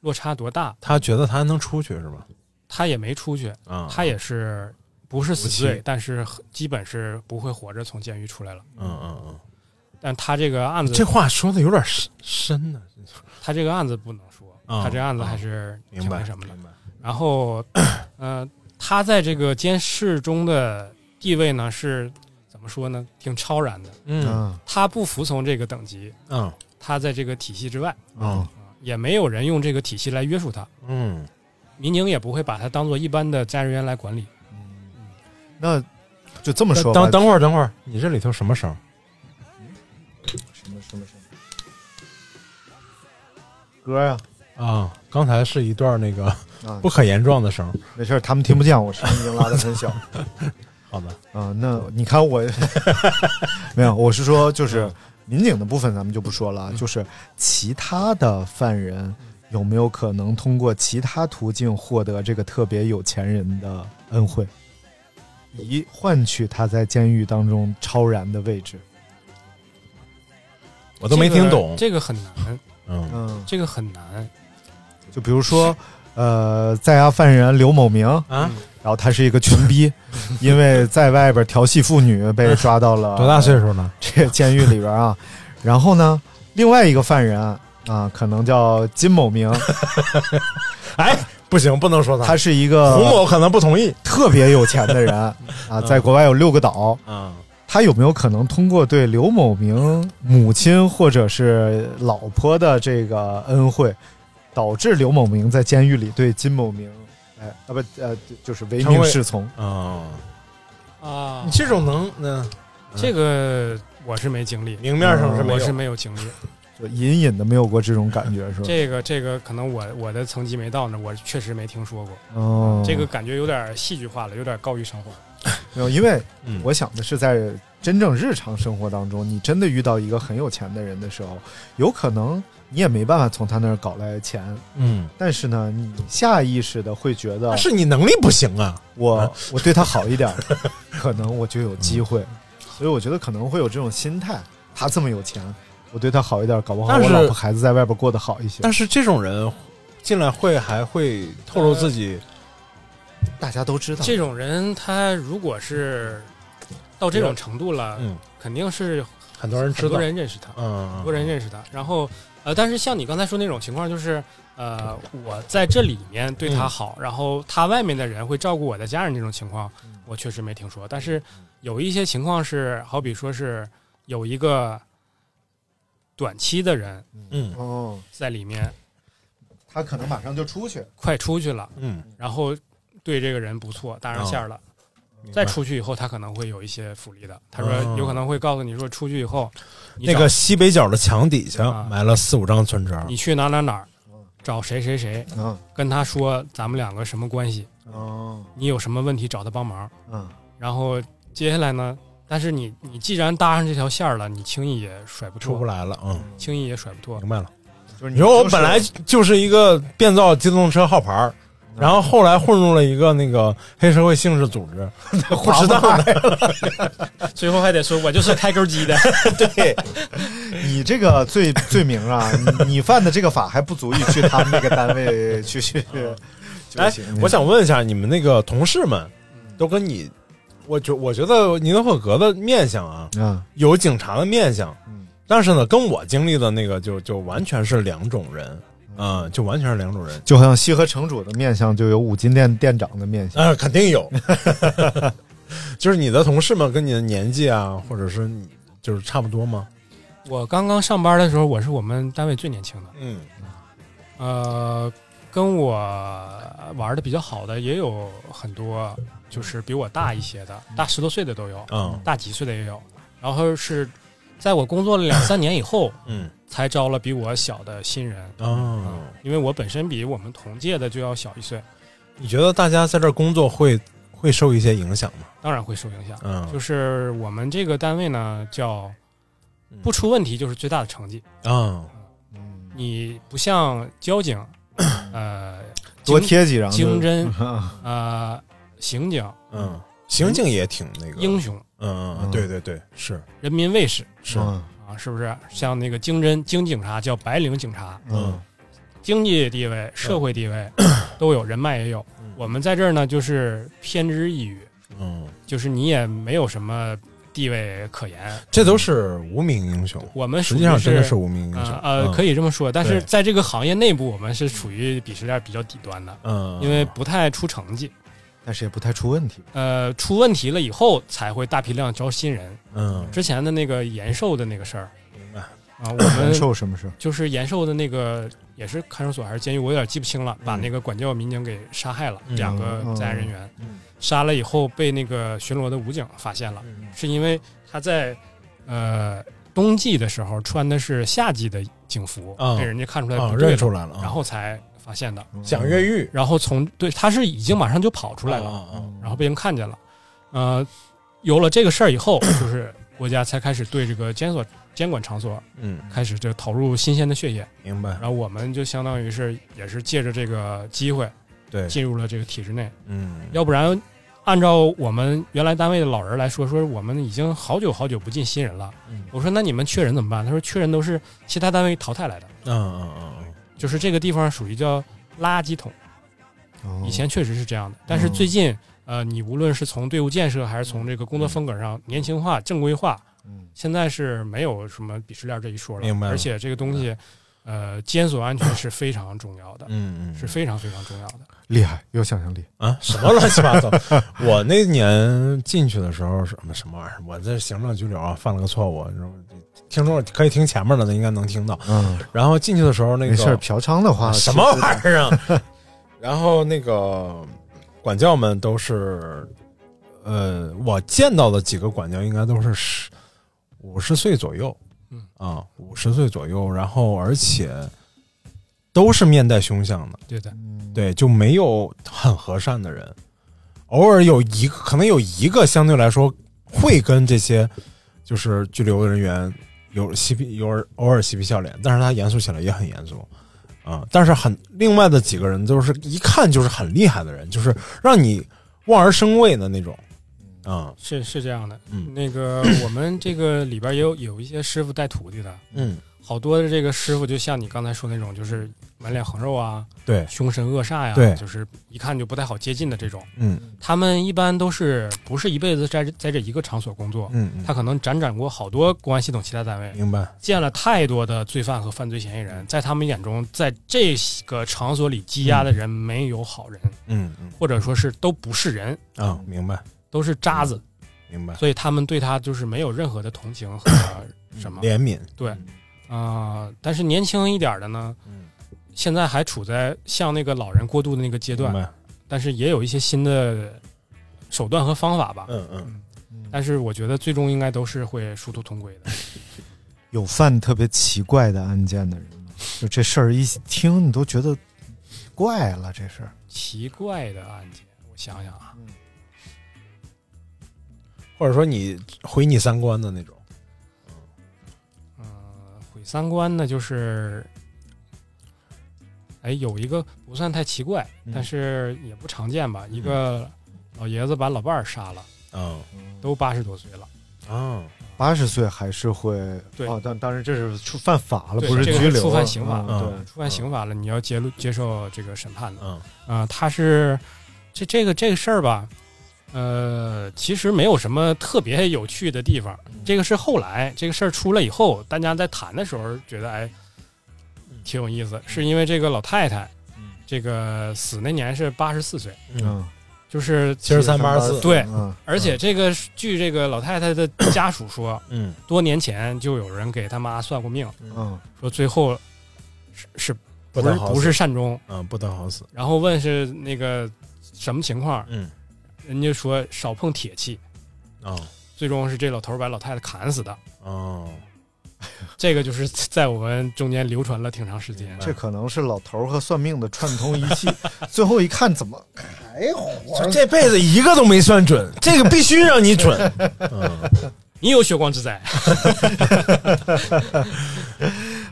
落差多大，他觉得他还能出去是吧？他也没出去，啊。他也是不是死罪但是基本是不会活着从监狱出来了。嗯嗯嗯。但他这个案子，这话说的有点深深呢。他这个案子不能说，啊他这个案子还是挺明白那什么的。然后，呃，他在这个监视中的地位呢是怎么说呢？挺超然的。嗯他不服从这个等级，嗯，他在这个体系之外，嗯也没有人用这个体系来约束他，嗯，民警也不会把他当做一般的在人员来管理。那就这么说吧。等等会儿，等会儿，你这里头什么声？什么什么什么歌呀？啊，刚才是一段那个啊不可言状的声。没事，他们听不见，我声音已经拉的很小。好的，啊，那你看我 没有，我是说就是民警的部分咱们就不说了，就是其他的犯人有没有可能通过其他途径获得这个特别有钱人的恩惠，以换取他在监狱当中超然的位置？我都没听懂。这个很难，嗯，嗯，这个很难。就比如说，呃，在押犯人刘某明，啊，然后他是一个群逼，因为在外边调戏妇女被抓到了多大岁数呢？这个监狱里边啊。然后呢，另外一个犯人啊，可能叫金某明，哎，不行，不能说他。他是一个胡某可能不同意特别有钱的人 啊，在国外有六个岛。啊。他有没有可能通过对刘某明母亲或者是老婆的这个恩惠，导致刘某明在监狱里对金某明，哎啊不呃就是唯命是从？啊啊你这种能那这个我是没经历，明面上是没有我是没有经历。就隐隐的没有过这种感觉是吧？这个这个可能我我的层级没到那，我确实没听说过。哦，这个感觉有点戏剧化了，有点高于生活。没有，因为嗯我想的是在真正日常生活当中，你真的遇到一个很有钱的人的时候，有可能你也没办法从他那儿搞来钱，嗯，但是呢，你下意识的会觉得是你能力不行啊。我我对他好一点，可能我就有机会。所以我觉得可能会有这种心态，他这么有钱，我对他好一点，搞不好我老婆孩子在外边过得好一些。但是这种人进来会还会透露自己，大家都知道，这种人他如果是到这种程度了，嗯，肯定是很多人知道很多，人认识他，嗯，很多人认识他。然后呃，但是像你刚才说那种情况，就是呃，我在这里面对他好，然后他外面的人会照顾我的家人这种情况，我确实没听说。但是有一些情况是，好比说是有一个短期的人嗯。哦，在里面他可能马上就出去，快出去了，嗯，然后对这个人不错，搭上线了。再出去以后，他可能会有一些福利的。他说哦。有可能会告诉你说，出去以后，那个西北角的墙底下啊。埋了四五张存折，你去哪哪哪儿找谁谁谁，嗯跟他说咱们两个什么关系，哦。你有什么问题找他帮忙。嗯。然后接下来呢，但是你你既然搭上这条线儿了，你轻易也甩不脱，出不来了，嗯，轻易也甩不脱。明白了。就是你说我本来就是一个变造机动车号牌儿，然后后来混入了一个那个黑社会性质组织，不知道的。最后还得说我就是开钩机的，对，你这个罪罪名啊，你 你犯的这个法还不足以去他们那个单位去去。哎，我想问一下，你们那个同事们都跟你，我觉我觉得尼德霍格的面相啊，嗯，有警察的面相，嗯但是呢，跟我经历的那个就就完全是两种人，嗯，就完全是两种人。就好像西河城主的面相就有五金店店长的面相。啊，肯定有，就是你的同事们跟你的年纪啊，或者是你就是差不多吗？我刚刚上班的时候，我是我们单位最年轻的。嗯呃，跟我玩的比较好的也有很多，就是比我大一些的，大十多岁的都有，嗯大几岁的也有。然后是在我工作了两三年以后，嗯才招了比我小的新人。哦，因为我本身比我们同届的就要小一岁，你觉得大家在这儿工作会会受一些影响吗？当然会受影响。嗯就是我们这个单位呢，叫不出问题就是最大的成绩。嗯，你不像交警，呃，多贴几张就经侦，呃，刑警，嗯，刑警也挺那个。英雄，嗯嗯，对对对，是。人民卫士。是，嗯。啊，是不是？像那个经侦经警察叫白领警察，嗯。经济地位、社会地位 都有，人脉也有。我们在这儿呢，就是偏执一隅，嗯，就是你也没有什么地位可言。这都是无名英雄。我们实际上真的是无名英雄。呃呃，可以，这么说。但是在这个行业内部，我们是处于鄙视链比较底端的，嗯，因为不太出成绩。但是也不太出问题。呃，出问题了以后才会大批量招新人。嗯，之前的那个延寿的那个事儿。明白。啊，我们 延寿什么事？就是延寿的那个也是看守所还是监狱，我有点记不清了，把那个管教民警给杀害了，嗯。两个在案人员，嗯。杀了以后被那个巡逻的武警发现了，是因为他在呃冬季的时候穿的是夏季的警服，啊被人家看出来啊不对认出来了啊然后才发现的。想越狱，然后从对他是已经马上就跑出来了，然后被人看见了，呃，有了这个事儿以后，就是国家才开始对这个监所监管场所，嗯，开始就投入新鲜的血液，明白。然，后我们就相当于是也是借着这个机会对，进入了这个体制内，嗯，要不然按照我们原来单位的老人来说，说我们已经好久好久不进新人了。嗯。我说那你们缺人怎么办？他说缺人都是其他单位淘汰来的，嗯嗯嗯就是这个地方属于叫垃圾桶。哦以前确实是这样的，但是最近，呃，你无论是从队伍建设还是从这个工作风格上年轻化、正规化，嗯现在是没有什么鄙视链这一说了。明白了而且这个东西，呃，监所安全是非常重要的，嗯嗯，是非常非常重要的。厉害，有想象力。啊，什么乱七八糟！我那年进去的时候什么什么玩意儿？我这行政拘留啊，犯了个错误，然后听众可以听前面的，应该能听到。嗯，然后进去的时候，那个没事，嫖娼的话什么玩意儿啊？然后那个管教们都是，呃，我见到的几个管教应该都是十五十岁左右，嗯啊，五十岁左右，然后而且都是面带凶相的，对的，对，就没有很和善的人，偶尔有一个，可能有一个相对来说会跟这些就是拘留的人员有嬉皮，有偶尔嬉皮笑脸，但是他严肃起来也很严肃啊、但是很另外的几个人都是一看就是很厉害的人，就是让你望而生畏的那种啊、是是这样的。嗯。那个我们这个里边也有有一些师傅带徒弟的，嗯，好多的这个师傅就像你刚才说那种，就是满脸横肉啊，对，凶神恶煞呀，对。就是一看就不太好接近的这种。嗯。他们一般都是不是一辈子在在这一个场所工作，嗯嗯。他可能辗转过好多公安系统其他单位，明白，见了太多的罪犯和犯罪嫌疑人，在他们眼中，在这个场所里羁押的人没有好人，嗯嗯。或者说是都不是人，啊，明白都是渣子，明白，所以他们对他就是没有任何的同情和什么怜悯，对，啊、但是年轻一点的呢，嗯现在还处在向那个老人过渡的那个阶段但是也有一些新的手段和方法吧。嗯嗯但是我觉得最终应该都是会殊途同归的。有犯特别奇怪的案件的人吗？就这事儿一听，你都觉得怪了，这事儿。奇怪的案件，我想想啊，或者说你毁你三观的那种，嗯、毁三观呢就是，哎，有一个不算太奇怪，嗯。但是也不常见吧。一个老爷子把老伴儿杀了，嗯都八十多岁了。嗯，八十岁还是会对。哦，当当然这是触犯法了，不是拘留，这个触犯刑法嗯对。触犯刑法了，你要接接受这个审判的。嗯。啊、他是这这个这个事儿吧，呃，其实没有什么特别有趣的地方。这个是后来这个事儿出来以后，大家在谈的时候觉得哎，挺有意思，是因为这个老太太，这个死那年是八十四岁，嗯。就是七十三八十四，对，嗯，而且这个据这个老太太的家属说，嗯。多年前就有人给他妈算过命，嗯。说最后是是不不得好死。是不是善终，嗯，不得好死，然后问是那个什么情况，嗯人家说少碰铁器，啊最终是这老头儿把老太太砍死的。哦，这个就是 在我们中间流传了挺长时间。这可能是老头儿和算命的串通一气，最后一看怎么还活着？这辈子一个都没算准，这个必须让你准，嗯你有血光之灾，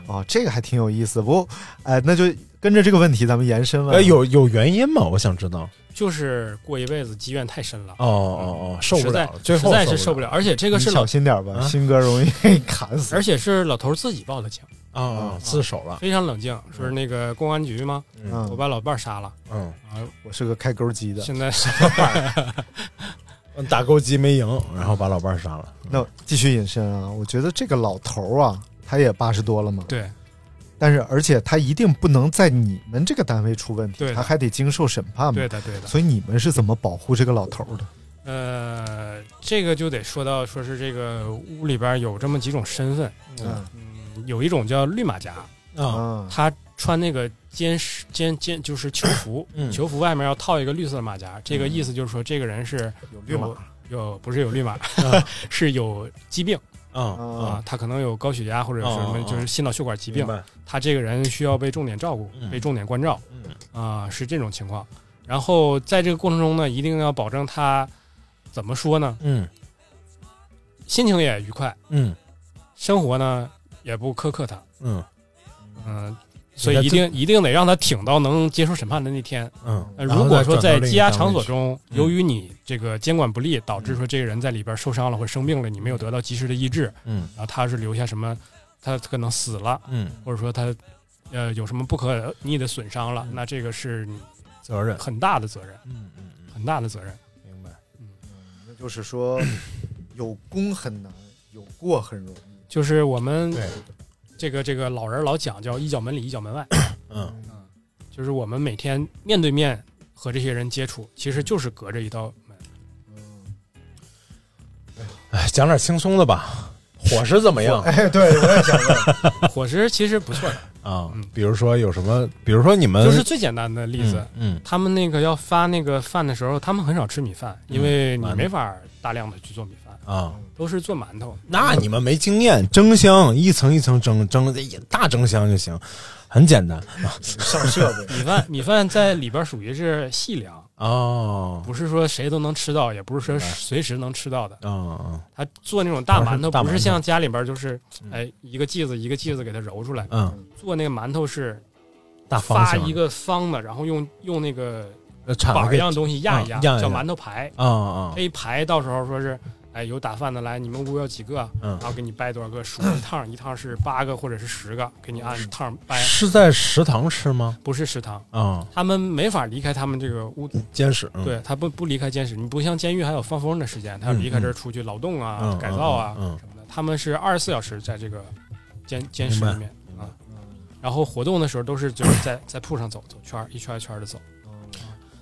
哦，这个还挺有意思。不过，哎，那就跟着这个问题咱们延伸了。呃，有有原因吗？我想知道。就是过一辈子积怨太深了，哦哦哦，受不实在了，最后实在是受受不了。而且这个是小，心点吧，啊新哥容易砍死。而且是老头自己报的警，啊啊，自首了，非常冷静，说是那个公安局吗？嗯我把老伴儿杀了嗯，啊，我是个开钩机的。现在是 打钩机没赢，然后把老伴儿杀了，那继续引申啊，我觉得这个老头儿啊，他也八十多了嘛，对但是而且他一定不能在你们这个单位出问题对，他还得经受审判嘛对。的对的。所以你们是怎么保护这个老头儿的？呃，这个就得说到，说是这个屋里边有这么几种身份，嗯嗯，有一种叫绿马甲，啊，啊，他穿那个肩肩肩就是囚服，嗯囚服外面要套一个绿色的马甲，这个意思就是说这个人是有绿马有不是有绿马，是有疾病啊啊啊，，他可能有高血压或者是什么就是心脑血管疾病他这个人需要被重点照顾，嗯。被重点关照嗯。啊，是这种情况。然后在这个过程中呢，一定要保证他怎么说呢，嗯。心情也愉快，嗯。生活呢也不苛刻他，嗯。嗯、所以一定一定得让他挺到能接受审判的那天。嗯，如果说在羁押场所中，嗯由于你这个监管不力，导致说这个人在里边受伤了或者生病了，你没有得到及时的医治，嗯然后他是留下什么，他可能死了，嗯，或者说他呃有什么不可逆的损伤了，那这个是你责任，很大的责任，嗯嗯嗯，很大的责任。明白。嗯那就是说，有功很难，有过很容易。就是我们对，这个这个老人老讲叫一脚门里一脚门外，嗯嗯就是我们每天面对面和这些人接触，其实就是隔着一道门。哎，讲点轻松的吧。伙食怎么样 哎，对我也想问，伙食其实不错的，啊嗯？比如说有什么？比如说你们就是最简单的例子。嗯，他们那个要发那个饭的时候，他们很少吃米饭，因为你没法大量的去做米饭，嗯啊，都是做馒头。那你们没经验，蒸箱一层一层蒸，蒸大蒸箱就行，很简单。上设备。米饭米饭在里边属于是细粮，哦。不是说谁都能吃到，也不是说随时能吃到的。嗯他做那种大馒头，不是像家里边就是，哎，一个剂子一个剂子给它揉出来。嗯，做那个馒头是大发一个方的，然后用用那个呃铲子给板一样东西压一压，啊压一压。叫馒头排。啊啊这一排到时候说是，哎，有打饭的来，你们屋要几个？嗯然后给你掰多少个，数一趟，一趟是八个或者是十个，给你按趟掰。是在食堂吃吗？不是食堂，啊，他们没法离开他们这个屋，监室。嗯对他不不离开监室，你不像监狱还有放风的时间，他要离开这儿出去劳动啊、嗯改造啊、什么的，他们是二十四小时在这个监监室里面啊。然后活动的时候都是就是在在铺上走走圈，一圈一圈的走。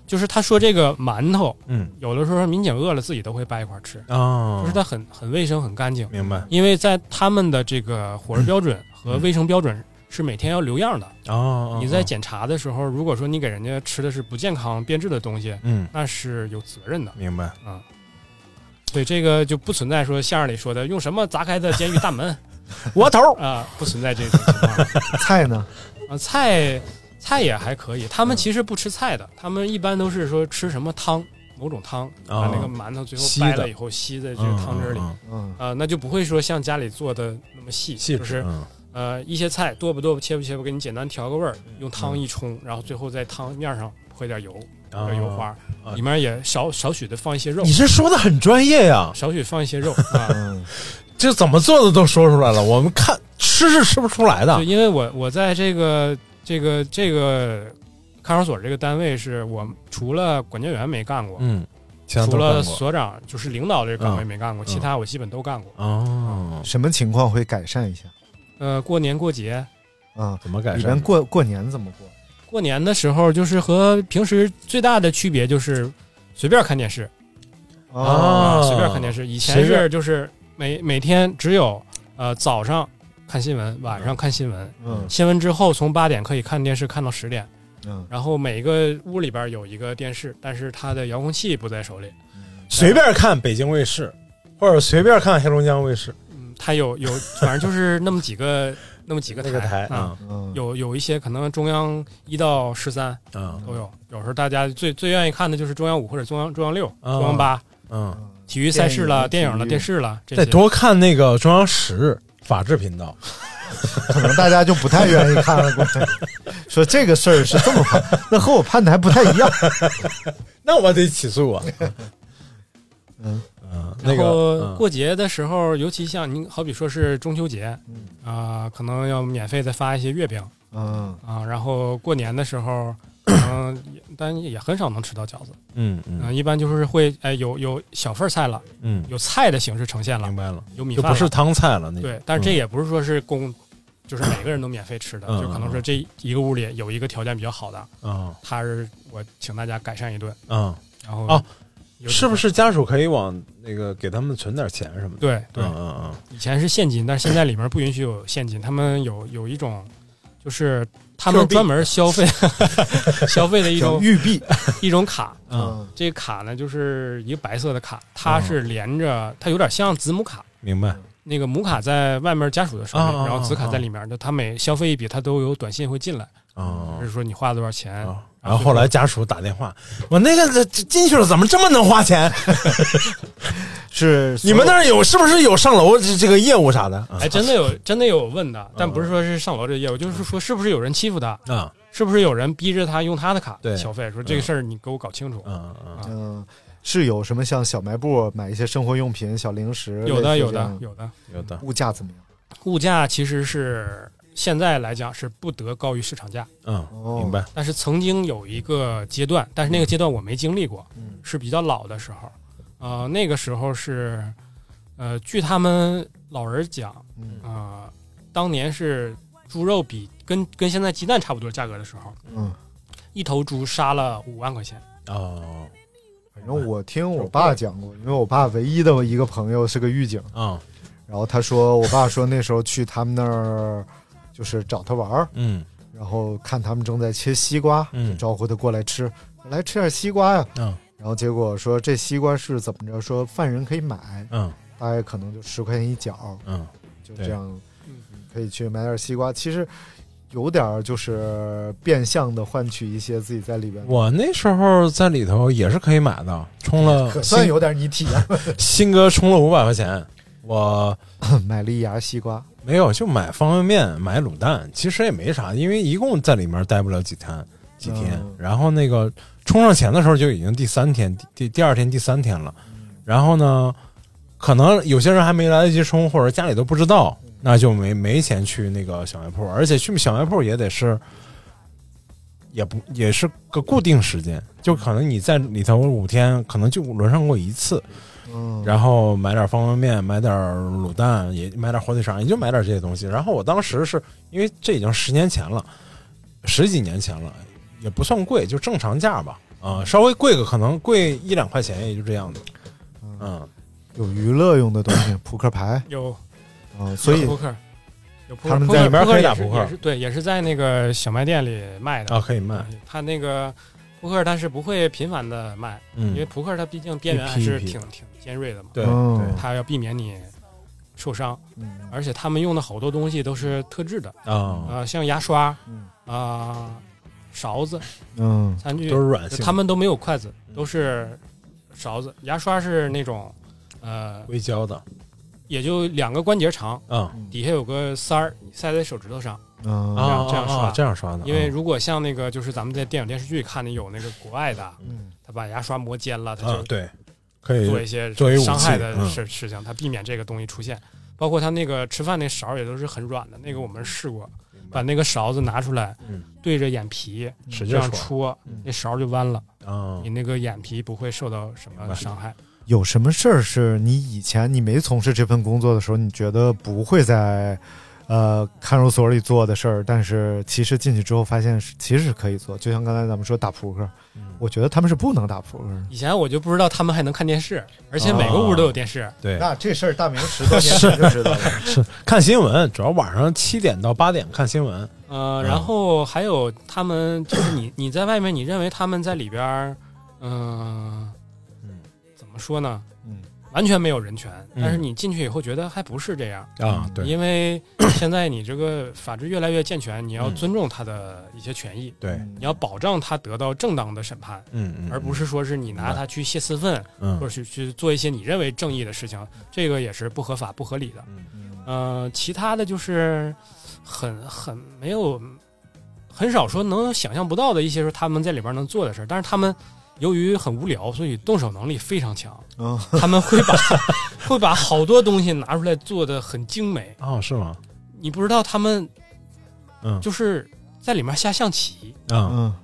就是他说这个馒头，嗯有的时候民警饿了自己都会掰一块吃，啊，就是它很很卫生很干净，明白因为在他们的这个伙食标准和卫生标准是每天要留样的。哦，你在检查的时候，如果说你给人家吃的是不健康变质的东西，嗯那是有责任的。明白啊。对，这个就不存在说相声里说的用什么砸开的监狱大门窝头 啊，不存在这种情况。菜呢？啊，菜菜也还可以，他们其实不吃菜的，他们一般都是说吃什么汤，某种汤，把那个馒头最后掰了以后吸在这个汤汁里，嗯嗯。啊，那就不会说像家里做的那么细，细就是嗯。呃一些菜剁不剁不切不切不，给你简单调个味儿，用汤一冲，然后最后在汤面上泼点油，啊点油花啊，里面也少少许的放一些肉，你这说的很专业呀，少许放一些肉 啊。嗯这怎么做的都说出来了，我们看吃是吃不出来的。就，。因为我我在这个这个这个看守所这个单位是我除了管教员没干过，嗯，其他除了所长就是领导这个岗位嗯没干过，嗯其他我基本都干过。哦，什么情况会改善一下？呃，过年过节，啊，怎么改善？里边过过年怎么过？过年的时候就是和平时最大的区别就是随便看电视啊随便看电视。以前是就是每每天只有呃早上看新闻，晚上看新闻，嗯。新闻之后从八点可以看电视看到十点。嗯，然后每个屋里边有一个电视，但是它的遥控器不在手里。随便看北京卫视，或者随便看黑龙江卫视，嗯，它有有，反正就是那么几个那么几个那个台啊。有有一些可能中央一到十三啊都有，有时候大家最最愿意看的就是中央五或者中央中央六、啊中央八，嗯，体育赛事了、电影了、电视了，这得多看那个中央十法制频道。可能大家就不太愿意看了。说这个事儿是这么判，那和我判的还不太一样。那我得起诉啊。嗯嗯，那然后个嗯过节的时候，尤其像您好比说是中秋节，啊、可能要免费再发一些月饼嗯啊、然后过年的时候，嗯、也但也很少能吃到饺子，嗯嗯、嗯一般就是会哎有有小份儿菜了，嗯，有菜的形式呈现了明，白了，有米饭不是汤菜了，那对，但是这也不是说是供，就是每个人都免费吃的，嗯就可能说这一个屋里有一个条件比较好的，嗯。他是我请大家改善一顿，嗯，然后哦是不是家属可以往那个给他们存点钱什么的？对对，嗯嗯。以前是现金，但是现在里面不允许有现金，他们有有一种就是他们专门消费 消费的一种玉币。一种卡。嗯，这个卡呢，就是一个白色的卡，它是连着，它有点像子母卡。明白。那个母卡在外面家属的手里，然后子卡在里面就，他每消费一笔，他都有短信会进来，哦就是说你花了多少钱。啊，然后后来家属打电话，我那个进去了，怎么这么能花钱？是你们那儿有是不是有上楼这这个业务啥的？啊哎，真的有真的有问的，但不是说是上楼这个业务，就是说是不是有人欺负他，啊，是不是有人逼着他用他的卡消费？说这个事儿你给我搞清楚。嗯嗯嗯，是有什么像小卖部买一些生活用品、小零食，有的有的有的，有的物价怎么样？物价其实是现在来讲是不得高于市场价，嗯，哦。明白。但是曾经有一个阶段，但是那个阶段我没经历过，嗯。是比较老的时候，呃，那个时候是，呃，据他们老人讲，嗯。呃，当年是猪肉比跟跟现在鸡蛋差不多价格的时候，嗯，一头猪杀了五万块钱，哦，反正我听我爸讲过，因为我爸唯一的一个朋友是个狱警，啊，然后他说，我爸说那时候去他们那儿就是找他玩儿，嗯然后看他们正在切西瓜，嗯招呼他过来吃，来吃点西瓜呀。嗯然后结果说这西瓜是怎么着？说犯人可以买，嗯大概可能就十块钱一角，嗯，就这样，可以去买点西瓜。其实有点就是变相的换取一些自己在里边，我那时候在里头也是可以买的，充了可算有点你体验。新哥充了五百块钱，我买了一牙西瓜，没有就买方便面，买卤蛋，其实也没啥，因为一共在里面待不了几天几天。嗯然后那个充上钱的时候就已经第三天第第第二天第三天了，然后呢，可能有些人还没来得及充，或者家里都不知道，那就没没钱去那个小卖铺，而且去小卖铺也得是。也不也是个固定时间，就可能你在里头五天，可能就轮上过一次，嗯，然后买点方便面，买点卤蛋，也买点火腿肠，也就买点这些东西。然后我当时是因为这已经十年前了，十几年前了，也不算贵，就正常价吧。啊、稍微贵个可能贵一两块钱，也就这样子。嗯，有娱乐用的东西，扑克牌。有。啊，所以扑克，有扑克。他们扑克在里边可以打扑克。也是对，也是在那个小卖店里卖的。啊，可以卖。他那个扑克但是不会频繁的卖，嗯因为扑克它毕竟边缘还是一批一批挺挺尖锐的嘛，对它要避免你受伤，嗯。而且他们用的好多东西都是特制的啊呃像牙刷嗯啊、勺子、嗯餐具都是软性的他们都没有筷子，都是勺子，牙刷是那种呃硅胶的，也就两个关节长，嗯。底下有个塞儿，你塞在手指头上，嗯这样啊这样刷，啊这样刷的因为啊如果像那个就是咱们在电影电视剧看的有那个国外的，嗯他把牙刷磨尖了，他就啊对，可以做一些作为武器伤害的嗯事事情，他避免这个东西出现。包括他那个吃饭那勺儿也都是很软的，那个我们试过，把那个勺子拿出来，嗯对着眼皮这使劲戳样戳，那勺儿就弯了，啊你那个眼皮不会受到什么伤害。有什么事儿是你以前你没从事这份工作的时候，你觉得不会在呃看守所里做的事儿，但是其实进去之后发现是其实是可以做。就像刚才咱们说打扑克，我觉得他们是不能打扑克的。以前我就不知道他们还能看电视，而且每个屋都有电视。对，那这事儿大明十多年前就知道了。是看新闻，主要晚上七点到八点看新闻。呃，然后还有他们就是你 你在外面，你认为他们在里边儿，嗯、怎么说呢？嗯，完全没有人权，嗯。但是你进去以后觉得还不是这样。啊对。因为 现在你这个法治越来越健全，你要嗯尊重他的一些权益，对。你要保障他得到正当的审判，嗯嗯而不是说是你拿他去泄私愤，嗯。或者去去做一些你认为正义的事情，这个也是不合法、不合理的。嗯呃，其他的就是很很没有，很少说能想象不到的一些说他们在里边能做的事儿，但是他们由于很无聊，所以动手能力非常强。嗯。他们会把 会把好多东西拿出来做的很精美。哦，是吗？你不知道他们嗯。就是在里面下象棋。啊嗯。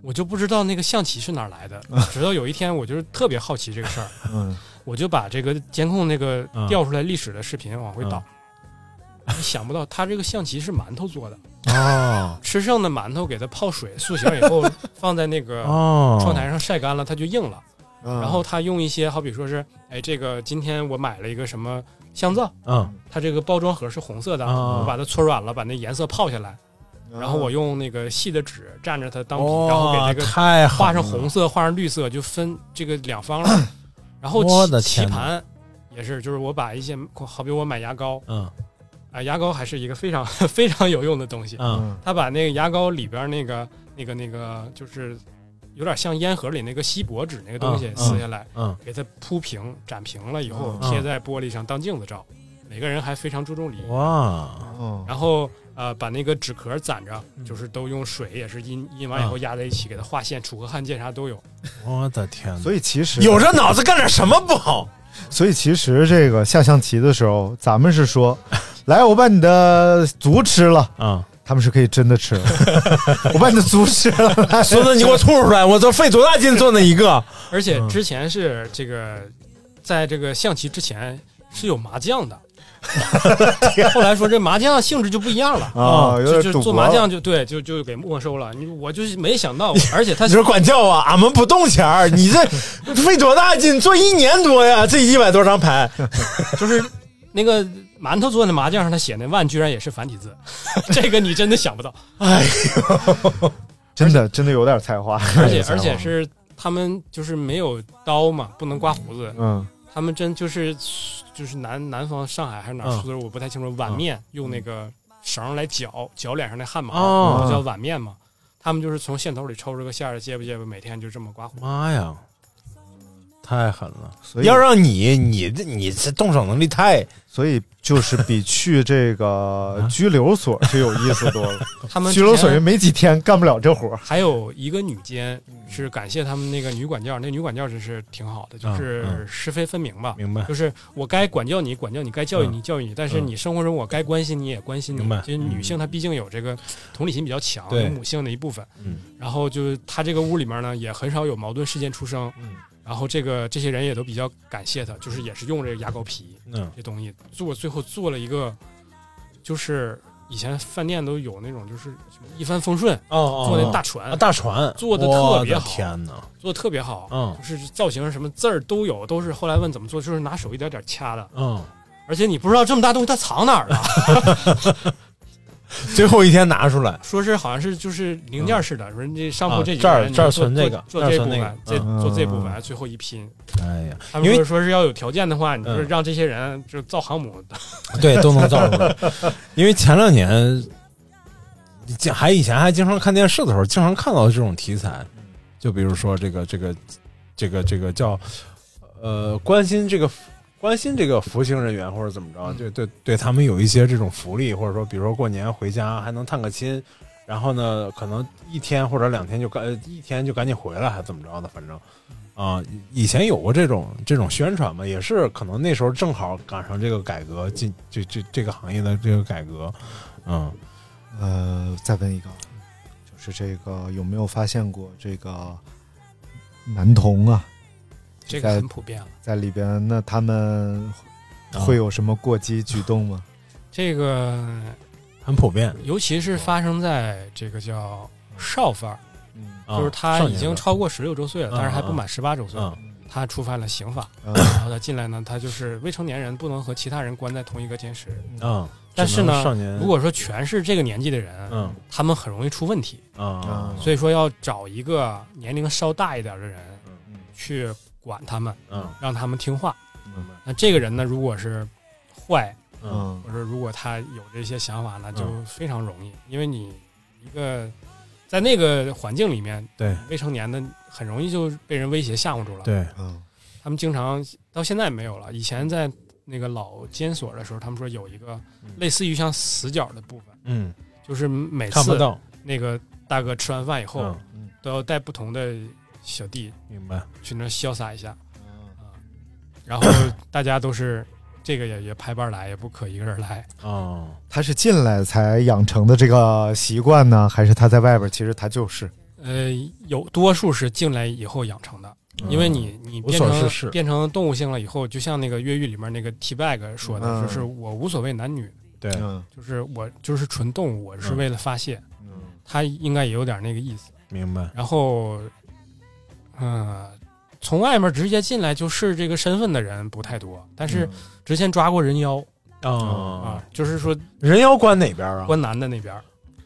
我就不知道那个象棋是哪儿来的，直到有一天我就是特别好奇这个事儿，嗯。我就把这个监控那个嗯。调出来历史的视频往回倒，想不到他这个象棋是馒头做的，哦 吃剩的馒头给它泡水塑形以后，放在那个哦窗台上晒干了，它就硬了。嗯然后他用一些好比说是，哎，这个今天我买了一个什么香皂，嗯它这个包装盒是红色的，啊我把它搓软了，把那颜色泡下来，嗯然后我用那个细的纸蘸着它当然后给这个太画上红色，画上绿色，就分这个两方了。然后我棋棋盘也是，就是我把一些好比我买牙膏，嗯啊，牙膏还是一个非常非常有用的东西。嗯他把那个牙膏里边那个那个那个就是有点像烟盒里那个锡箔纸那个东西嗯撕下来，嗯给它铺平、展平了以后嗯贴在玻璃上当镜子照。每个人还非常注重礼仪。哇，哦，然后呃，把那个纸壳攒着，嗯就是都用水也是印印完以后压在一起，给它画线、楚河汉界啥都有。我的天！所以其实有这脑子干点什么不好？所以其实这个下象棋的时候，咱们是说，来，我把你的卒吃了，啊，他们是可以真的吃了，我把你的卒吃了，孙子，你给我吐出来！我这费多大劲做那一个？而且之前是这个，在这个象棋之前是有麻将的。后来说这麻将性质就不一样了啊就就做麻将就对就就给没收了。你我就是没想到，而且他你说管教啊？俺们不动钱儿，你这 费多大劲做一年多呀？这一百多张牌，就是那个馒头做的麻将上他写那万居然也是繁体字，这个你真的想不到。哎呦，真的真的有点才华，而且而且是他们就是没有刀嘛，不能刮胡子。嗯，他们真就是就是南南方上海还是哪儿嗯苏州，我不太清楚。碗面用那个绳来绞绞脸上那汗毛，叫碗面嘛。他们就是从线头里抽出个馅儿，结巴结巴，每天就这么刮胡。妈呀，太狠了！所以要让你，你这你这动手能力太……所以就是比去这个拘留所就有意思多了。他们拘留所也没几天干不了这活儿，还有一个女监是感谢他们那个女管教，那女管教真是挺好的，就是嗯是非分明吧。明白就是我该管教你，管教你；该教育你，教育你。但是嗯你生活中我该关心你也关心你明白。就是女性她毕竟有这个同理心比较强，有母性的一部分。嗯然后就是她这个屋里面呢，也很少有矛盾事件出生。嗯然后这个这些人也都比较感谢他，就是也是用这个牙膏皮嗯这东西做，最后做了一个，就是以前饭店都有那种就是一帆风顺哦哦，做那大船啊大船做的特别好天哪！做的特别好，嗯就是造型什么字儿都有，都是后来问怎么做，就是拿手一点点掐的，嗯，而且你不知道这么大东西它藏哪儿了，最后一天拿出来，说是好像是就是零件似的，说这上铺啊这几这儿这儿存这个做做这部这那个分，做这部分，最后一拼。哎呀，他们说说是要有条件的话，你就是嗯。让这些人就造航母，对都能造出来。因为前两年，经还以前还经常看电视的时候，经常看到这种题材，就比如说这个这个这个这个叫呃关心这个关心这个服刑人员或者怎么着，就对对他们有一些这种福利，或者说比如说过年回家还能探个亲。然后呢，可能一天或者两天就赶，呃一天就赶紧回来，还怎么着的？反正，啊、以前有过这种这种宣传嘛，也是可能那时候正好赶上这个改革进这这这个行业的这个改革，嗯呃，再问一个，就是这个有没有发现过这个男童啊？这个很普遍了。在里边，那他们会有什么过激举动吗？这个很普遍，尤其是发生在这个叫少犯儿，嗯。就是他已经超过十六周岁了，嗯但是还不满十八周岁嗯，他触犯了刑法，嗯。然后他进来呢，他就是未成年人，不能和其他人关在同一个监室。嗯，但是呢少年，如果说全是这个年纪的人，嗯他们很容易出问题，啊。所以说要找一个年龄稍大一点的人去管他们，嗯。让他们听话。明白那这个人呢，如果是坏，嗯。或者如果他有这些想法呢，就嗯。非常容易，因为你一个在那个环境里面，对未成年的很容易就被人威胁吓唬住了。对，嗯。他们经常到现在没有了，以前在那个老监所的时候，他们说有一个类似于像死角的部分，嗯，就是每次那个大哥吃完饭以后，嗯。都要带不同的小弟明白，去那儿潇洒一下，嗯。啊，然后大家都是这个也也排班来，也不可一个人来。哦，他是进来才养成的这个习惯呢，还是他在外边其实他就是？呃，有多数是进来以后养成的，因为你你变成所事事。变成动物性了以后，就像那个越狱里面那个 T bag 说的，嗯。就是我无所谓男女，对，嗯。就是我就是纯动物，我是嗯。为了发泄，嗯。他应该也有点那个意思。明白，然后，嗯、从外面直接进来就是这个身份的人不太多，但是嗯之前抓过人妖啊啊，，就是说人妖关哪边啊？关男的那边，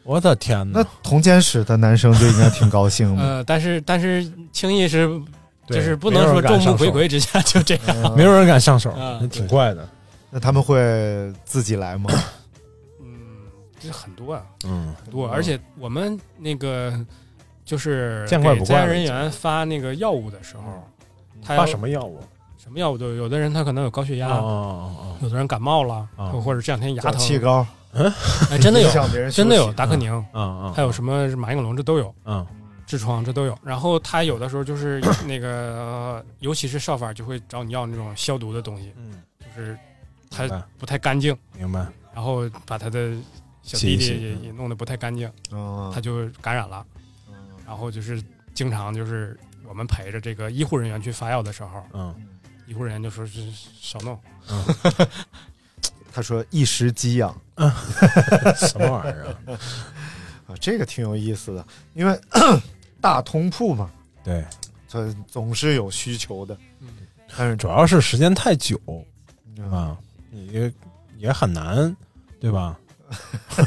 我的天那！同监室的男生就应该挺高兴的。呃，但是但是轻易是就是不能说众目睽睽之下就这样。嗯没有人敢上手，啊那挺怪的。那他们会自己来吗？嗯，这很多啊，嗯很多，而且我们那个就是见怪不怪了给在人员发那个药物的时候，他发什么药物？什么药物？都有，有的人他可能有高血压，哦哦有的人感冒了，啊。或者这两天牙疼，气高，哎，真的有真的有达克宁，哦，啊啊，还有什么马应龙，这都有，嗯。痔疮这都有。然后他有的时候就是 那个，呃尤其是少法就会找你要那种消毒的东西，嗯，就是他不太干净，明白。然后把他的小弟弟洗洗也也弄得不太干净，嗯他就感染了。然后就是经常就是我们陪着这个医护人员去发药的时候，嗯医护人员就说是少弄，他说一时激痒 什么玩意儿啊？啊，这个挺有意思的，因为 大通铺嘛，对，它总是有需求的，但是主要是时间太久嗯啊，你也也很难，对吧？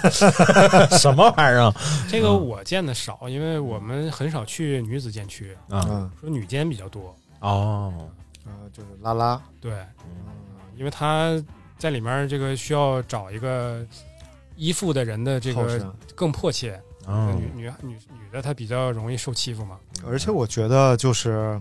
什么玩意儿啊？这个我见的少，因为我们很少去女子监区，啊嗯说女监比较多。哦，啊，就是拉拉，对，因为他在里面这个需要找一个依附的人的这个更迫切。哦女女女女的她比较容易受欺负嘛。而且我觉得就是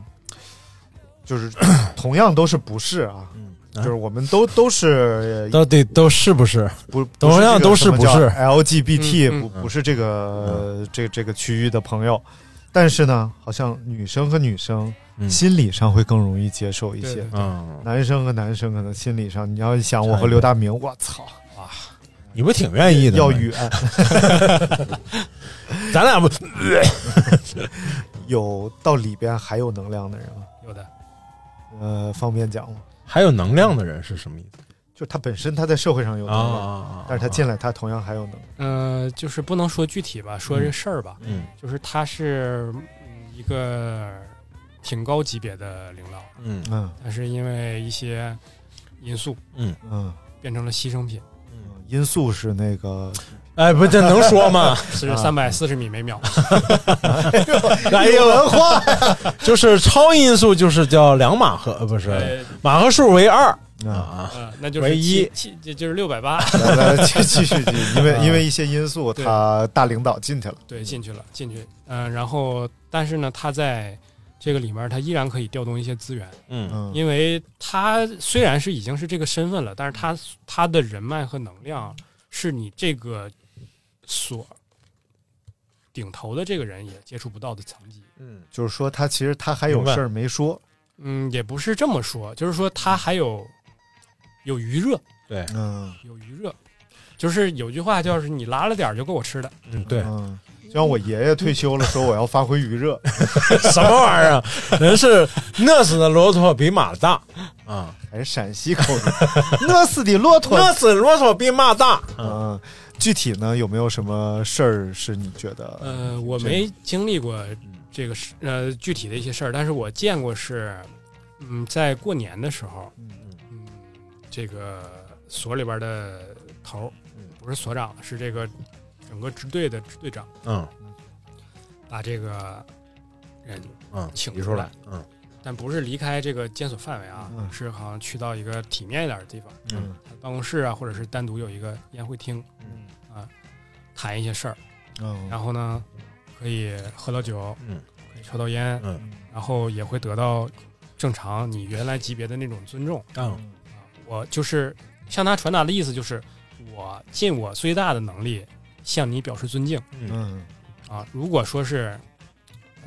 就是 同样都是不是啊，嗯就是我们都都是 到底都是不是？不同样都是不是 LGBT 嗯嗯不不是这个这这个区域的朋友，但是呢，好像女生和女生嗯心理上会更容易接受一些男生和男生可能心理上，你要想我和刘大明，我操哇，你不挺愿意的？要远，咱俩不有到里边还有能量的人吗？有的，呃，方便讲吗？还有能量的人是什么意思？就他本身他在社会上有能量，啊？但是他进来他同样还有能量。呃，就是不能说具体吧，说这事儿吧，嗯。就是他是嗯一个挺高级别的领导，嗯。嗯。但是因为一些因素嗯，嗯，变成了牺牲品，嗯因素是那个哎，不，这能说吗？是三百四十米每秒。哎呦，文化。就是超音速，就是叫两马赫，呃不是呃马赫数为二。啊。那就是唯一。七，七就是六百八，来来，继继续继续，因为因为一些因素，他大领导进去了。对，进去了，进去，嗯、然后但是呢，他在这个里面，他依然可以调动一些资源，嗯。嗯，因为他虽然是已经是这个身份了，但是他他的人脉和能量是你这个所顶头的这个人也接触不到的层级。嗯就是说他其实他还有事儿没说。嗯，也不是这么说，就是说他还有有余热，对，嗯有余热，就是有句话叫是你拉了点儿就够我吃的。嗯对，嗯，就像我爷爷退休了，说我要发挥余热。什么玩意儿啊？人是饿死的骆驼比马大啊，还是陕西口音，饿死的骆驼。饿死骆驼比马大。嗯，具体呢有没有什么事儿是你觉得？呃，我没经历过这个事，呃，具体的一些事儿，但是我见过是，嗯，在过年的时候，嗯嗯，这个所里边的头儿，不是所长，是这个整个支队的支队长，嗯把这个人嗯，请出来。嗯但不是离开这个监所范围啊，嗯。是好像去到一个体面一点的地方，嗯。办公室啊，或者是单独有一个宴会厅，嗯。啊，谈一些事儿，嗯然后呢，可以喝到酒，嗯，可以抽到烟，嗯然后也会得到正常你原来级别的那种尊重。嗯我就是向他传达的意思就是，我尽我最大的能力向你表示尊敬嗯。啊。如果说是，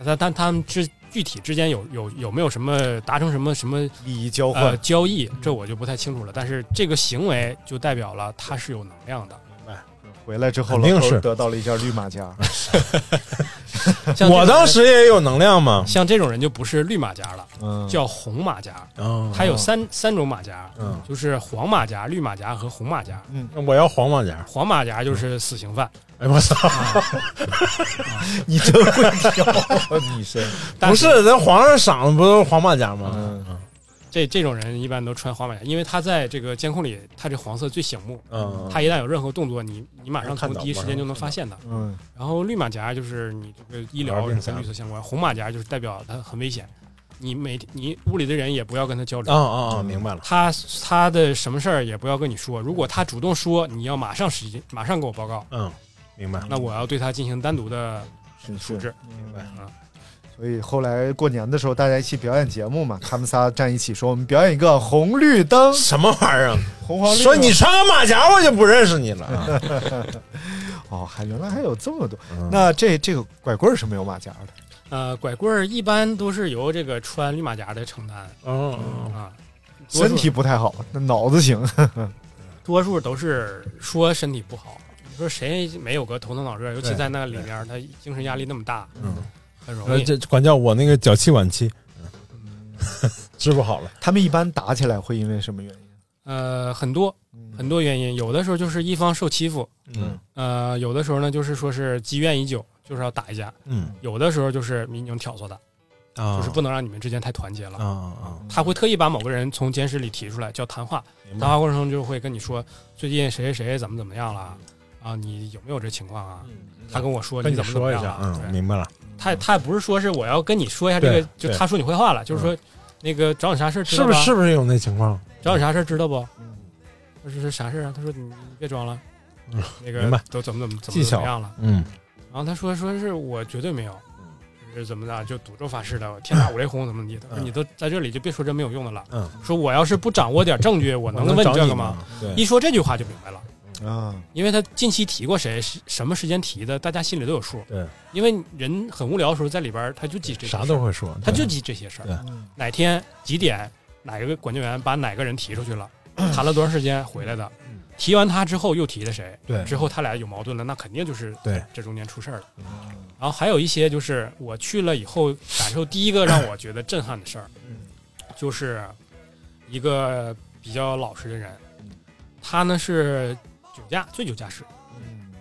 但但他们之具体之间有有有没有什么达成什么什么利益交呃换。交易，这我就不太清楚了。但是这个行为就代表了他是有能量的。回来之后，肯定是得到了一件绿马甲。我当时也有能量嘛。像这种人就不是绿马甲了，嗯，叫红马甲。嗯，它有三三种马甲，嗯，就是黄马甲、绿马甲和红马甲。嗯我要黄马甲。黄马甲就是死刑犯，哎我操！你真会挑，你是不是，咱皇上赏的不都是黄马甲吗？嗯这这种人一般都穿黄马甲，因为他在这个监控里，他这黄色最醒目。嗯，他一旦有任何动作，你你马上从第一时间就能发现他。嗯然后绿马甲就是你这个医疗病跟绿色相关，红马甲就是代表他很危险，你每你屋里的人也不要跟他交流。啊啊啊！明白了。他他的什么事儿也不要跟你说，如果他主动说，你要马上时间马上给我报告，嗯，明白。那我要对他进行单独的处置。明白啊。所以后来过年的时候，大家一起表演节目嘛，他们仨站一起说，我们表演一个红绿灯，什么玩意儿？红黄绿。说你穿个马甲，我就不认识你了 啊。哦，还原来还有这么多。嗯那这这个拐棍是没有马甲的。呃，拐棍儿一般都是由这个穿绿马甲的承担嗯啊，身体不太好，那脑子行。多数都是说身体不好。你说谁没有个头疼脑热？尤其在那里面，他精神压力那么大，嗯，很容易。呃这管叫我那个脚气晚期，治不好了。他们一般打起来会因为什么原因？呃，很多很多原因，有的时候就是一方受欺负，嗯呃，有的时候呢就是说是积怨已久，就是要打一架，嗯有的时候就是民警挑唆的，啊，就是不能让你们之间太团结了。啊啊他会特意把某个人从监视里提出来，叫谈话。谈话过程中就会跟你说，最近谁谁谁怎么怎么样了啊？你有没有这情况啊？他跟我说跟你怎么怎么说一下，样了？嗯，明白了。他他也不是说是我要跟你说一下这个就他说你坏话了，就是说那个找你啥事儿知道吧是不是是不是有那情况？找你啥事儿知道不？他说是啥事儿啊？他说你你别装了，嗯那个明白都怎么怎么怎么怎么样了？嗯然后他说说是我绝对没有，是怎么的就赌咒发誓的，天打五雷轰怎么地的。你都在这里就别说这没有用的了。嗯，说我要是不掌握点证据，我能问这个吗吗？一说这句话就明白了。啊，因为他近期提过谁是什么时间提的，大家心里都有数。对，因为人很无聊的时候，在里边他就记这些啥事儿。都会说他就记这些事儿。对。哪天几点，哪个管教员把哪个人提出去了，谈了多长时间回来的，提完他之后又提的谁，对。之后他俩有矛盾了，那肯定就是对。这中间出事儿了。然后还有一些就是我去了以后感受第一个让我觉得震撼的事儿，就是一个比较老实的人，他呢是酒驾醉酒驾驶，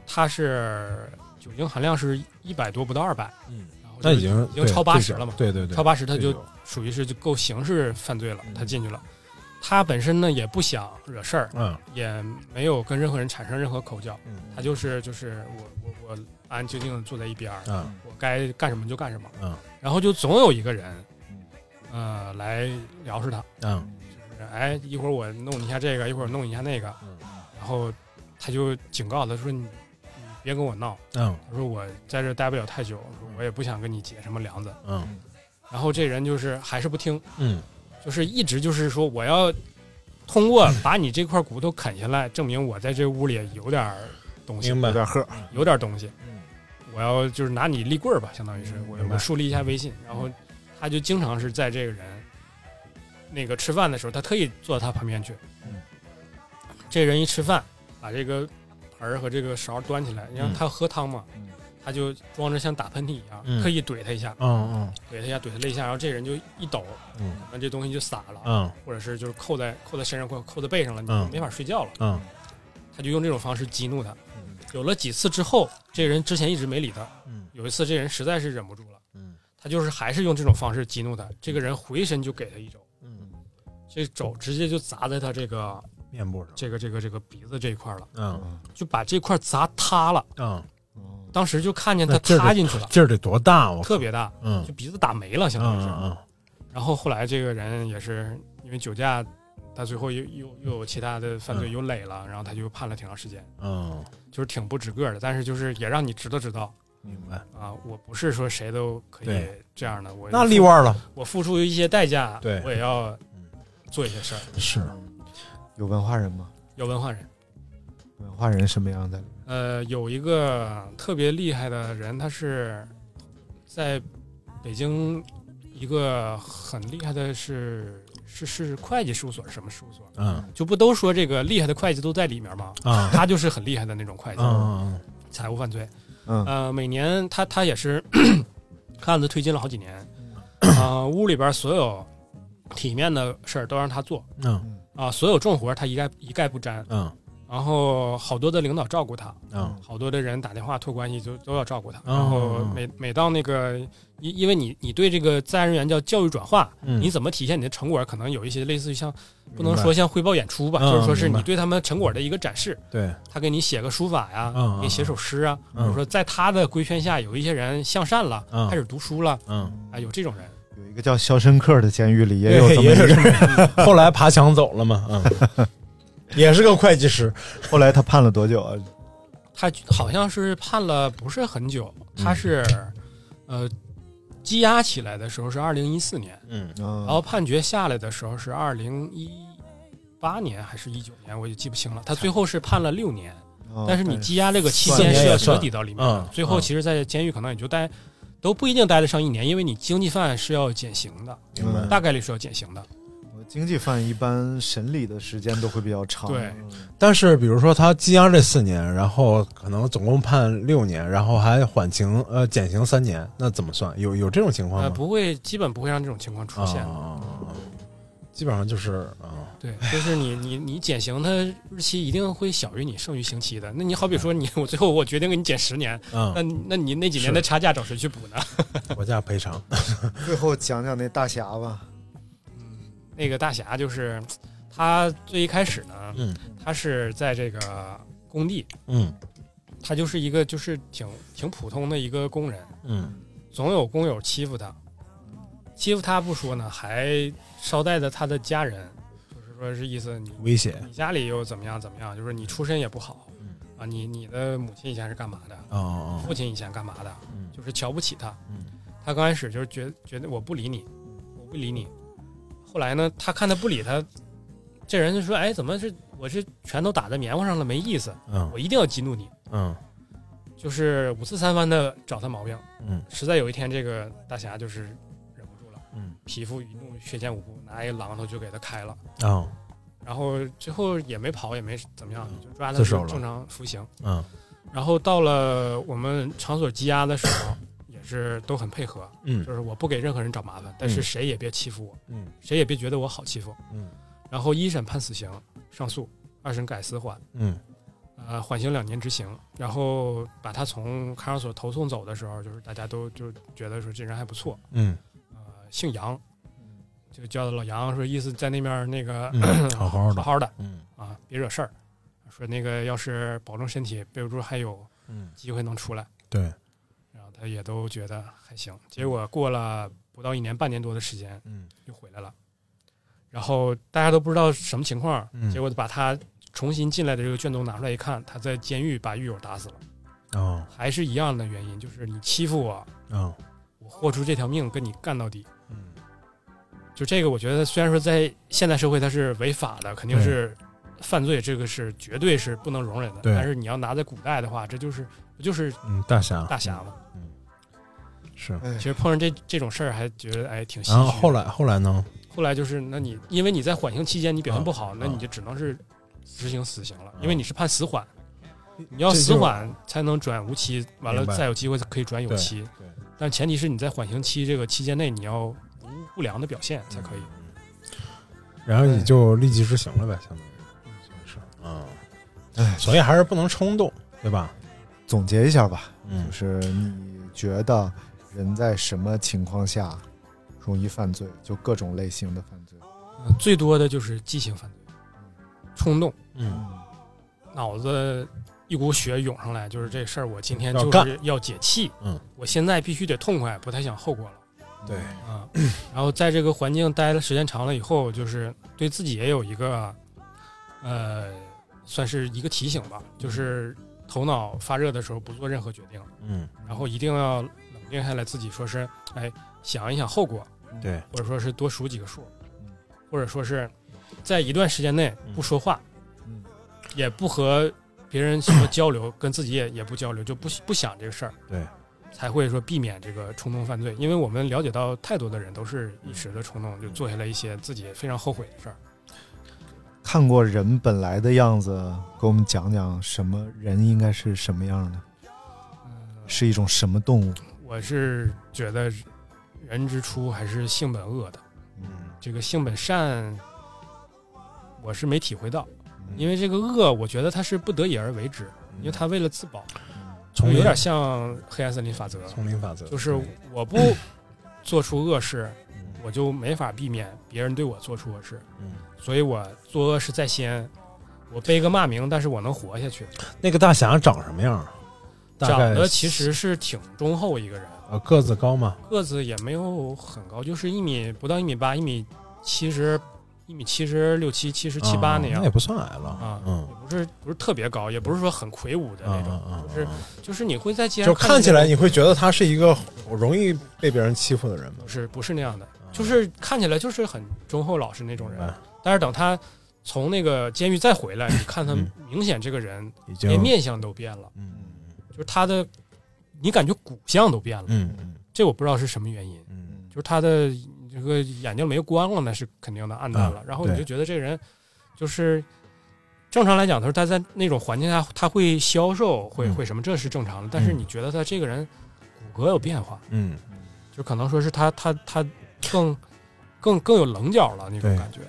他是酒精含量是一百多不到二百，嗯，那已经已经超八十了嘛，对对对。超八十他就属于是就够刑事犯罪了，他进去了。他本身呢也不想惹事儿，嗯，也没有跟任何人产生任何口角，他就是就是我我我安安静静的坐在一边儿，嗯。我该干什么就干什么，嗯，然后就总有一个人，呃，来撩是他，嗯，就是哎一会儿我弄一下这个，一会儿我弄一下那个，然后他就警告他说你你别跟我闹，嗯，他说我在这待不了太久，我也不想跟你结什么梁子，嗯，然后这人就是还是不听，嗯，就是一直就是说我要通过把你这块骨头啃下来，证明我在这屋里有点东西，明白有点喝，有点东西。我要就是拿你立棍儿吧，相当于是我我树立一下威信。然后他就经常是在这个人那个吃饭的时候，他特意坐到他旁边去。这人一吃饭，把这个盆儿和这个勺端起来，你让嗯。他要喝汤嘛，他就装着像打喷嚏一样，嗯。特意怼他一下，嗯嗯。怼他一下，怼他了一下，然后这人就一抖，嗯。那这东西就洒了，嗯。或者是就是扣在扣在身上或者扣在背上了，你嗯。没法睡觉了，嗯。他就用这种方式激怒他。有了几次之后，这人之前一直没理他，嗯。有一次这人实在是忍不住了，嗯。他就是还是用这种方式激怒他，这个人回身就给他一肘，嗯，这肘直接就砸在他这个面部上，这个这个这个鼻子这一块了，嗯。就把这块砸塌了，嗯，当时就看见他塌进去了，劲儿得多大？我特别大，嗯。就鼻子打没了，相当于是。然后后来这个人也是因为酒驾，他最后又又又有其他的犯罪嗯。又累了，然后他就判了挺长时间，嗯，就是挺不止个的，但是就是也让你知道知道明白。啊，我不是说谁都可以这样的，我那例外了，我付出一些代价，对我也要做一些事儿。是有文化人吗？有文化人，文化人什么样的？呃，有一个特别厉害的人，他是在北京一个很厉害的是是是会计事务所，是什么事务所？嗯就不都说这个厉害的会计都在里面吗？啊他就是很厉害的那种会计，嗯财务犯罪。嗯呃，每年他他也是案子推进了好几年，啊、屋里边所有体面的事儿都让他做，嗯啊、所有重活他一概一概不沾，嗯。然后好多的领导照顾他，嗯。好多的人打电话托关系就都要照顾他，嗯然后每每到那个，因因为你你对这个在案人员叫教育转化，嗯。你怎么体现你的成果？可能有一些类似于像，不能说像汇报演出吧，嗯就是说是你对他们成果的一个展示。对，他给你写个书法呀，给你写首诗啊，嗯或者说在他的规劝下，有一些人向善了，嗯。开始读书了，嗯，啊，有这种人。有一个叫肖申克的监狱里也有这么也一个人，后来爬墙走了嘛，嗯，也是个会计师，后来他判了多久啊？他好像是判了不是很久，他是呃，羁押起来的时候是二零一四年，嗯然后判决下来的时候是二零一八年还是一九年，我也记不清了。他最后是判了六年，哦但是你羁押这个期间是要折抵到里面的。嗯最后其实，在监狱可能也就待都不一定待得上一年，因为你经济犯是要减刑的，明白大概率是要减刑的。经济犯一般审理的时间都会比较长。对但是比如说他羁押这四年，然后可能总共判六年，然后还缓刑呃减刑三年，那怎么算？有有这种情况呃，吗？不会，基本不会让这种情况出现。啊，基本上就是啊，对，就是你你你减刑，它日期一定会小于你剩余刑期的。那你好比说你我最后我决定给你减十年，嗯那你那你那几年的差价找谁去补呢？国家赔偿。最后讲讲那大侠吧。嗯那个大侠就是他最一开始呢，嗯他是在这个工地，嗯他就是一个就是挺挺普通的一个工人，嗯总有工友欺负他，欺负他不说呢，还捎带着他的家人，就是说是意思你威胁你家里又怎么样怎么样，就是你出身也不好，啊，你你的母亲以前是干嘛的？哦哦父亲以前干嘛的？嗯就是瞧不起他。嗯他刚开始就是觉觉得我不理你，我不理你。后来呢，他看他不理他，这人就说：“哎，怎么是我是拳头打在棉花上了，没意思，嗯我一定要激怒你。”嗯就是五次三番的找他毛病。嗯实在有一天，这个大侠就是嗯。匹夫一怒血溅五步，拿一榔头就给他开了。哦。然后最后也没跑，也没怎么样，就抓他正常服刑。嗯。然后到了我们场所羁押的时候，也是都很配合，嗯。就是我不给任何人找麻烦，但是嗯。谁也别欺负我，嗯。谁也别觉得我好欺负。嗯。然后一审判死刑，上诉，二审改死缓，嗯。呃，缓刑两年执行。然后把他从看守所投送走的时候，就是大家都就觉得说这人还不错，姓杨，就叫老杨，说意思在那边那个、嗯 好好的好好的，嗯啊，别惹事儿。说那个要是保重身体，备不住还有嗯机会能出来。对，然后他也都觉得还行。结果过了不到一年，半年多的时间，嗯又回来了。然后大家都不知道什么情况，嗯结果把他重新进来的这个卷宗拿出来一看，他在监狱把狱友打死了，哦还是一样的原因，就是你欺负我，哦我豁出这条命跟你干到底。嗯就这个，我觉得虽然说在现代社会它是违法的，肯定是犯罪，这个是绝对是不能容忍的。但是你要拿在古代的话，这就是不就是嗯大侠大侠嘛。是。其实碰上这这种事儿，还觉得哎挺唏嘘。然后后来后来呢？后来就是，那你因为你在缓刑期间你表现不啊好，那你就只能是执行死刑了，因为你是判死缓，你要死缓才能转无期，完了再有机会可以转有期对。但前提是你在缓刑期这个期间内，你要无不良的表现才可以。然后你就立即执行了呗，相当于算是嗯，哎，所以还是不能冲动，对吧？总结一下吧，嗯就是你觉得人在什么情况下容易犯罪？就各种类型的犯罪。呃最多的就是激情犯罪，冲动，嗯脑子一股血涌上来，就是这事儿，我今天要干就是要解气，嗯，我现在必须得痛快，不太想后果了。对，啊，然后在这个环境待的时间长了以后，就是对自己也有一个，呃，算是一个提醒吧，就是头脑发热的时候不做任何决定，嗯然后一定要冷静下来，自己说是，哎，想一想后果，对，或者说是多数几个数，或者说是在一段时间内不说话，嗯也不和别人什么交流，跟自己也也不交流，就不不想这个事儿，对，才会说避免这个冲动犯罪。因为我们了解到太多的人都是一时的冲动，就做下来一些自己非常后悔的事儿。看过人本来的样子，给我们讲讲什么人应该是什么样的？是一种什么动物？我是觉得人之初还是性本恶的，嗯这个性本善，我是没体会到，嗯因为这个恶，我觉得他是不得已而为之，因为他为了自保，丛林有点像黑暗森林法则，丛林法则就是我不 做出恶事，我就没法避免别人对我做出恶事，嗯。所以我做恶事在先，我背个骂名，但是我能活下去。那个大侠长什么样？长得其实是挺忠厚一个人，呃个子高吗？个子也没有很高，就是一米不到一米八，一米七十，一米七十六七、七十七八那样，啊那也不算矮了啊，嗯。也不是不是特别高，也不是说很魁梧的那种，就是就是你会在街上就看起来你会觉得他是一个容易被别人欺负的人吗？不是不是那样的，就是看起来就是很忠厚老实那种人，但是等他从那个监狱再回来，你看他嗯。明显这个人连面相都变了，嗯。就是他的你感觉骨相都变了，嗯嗯。这我不知道是什么原因，嗯。就是他的这个眼睛没关了，那是肯定的，暗淡了。嗯然后你就觉得这个人就是正常来讲，他说他在那种环境下他会消瘦，会嗯会什么，这是正常的。但是嗯你觉得他这个人骨骼有变化，嗯，就可能说是他他他更更更有棱角了那种感觉，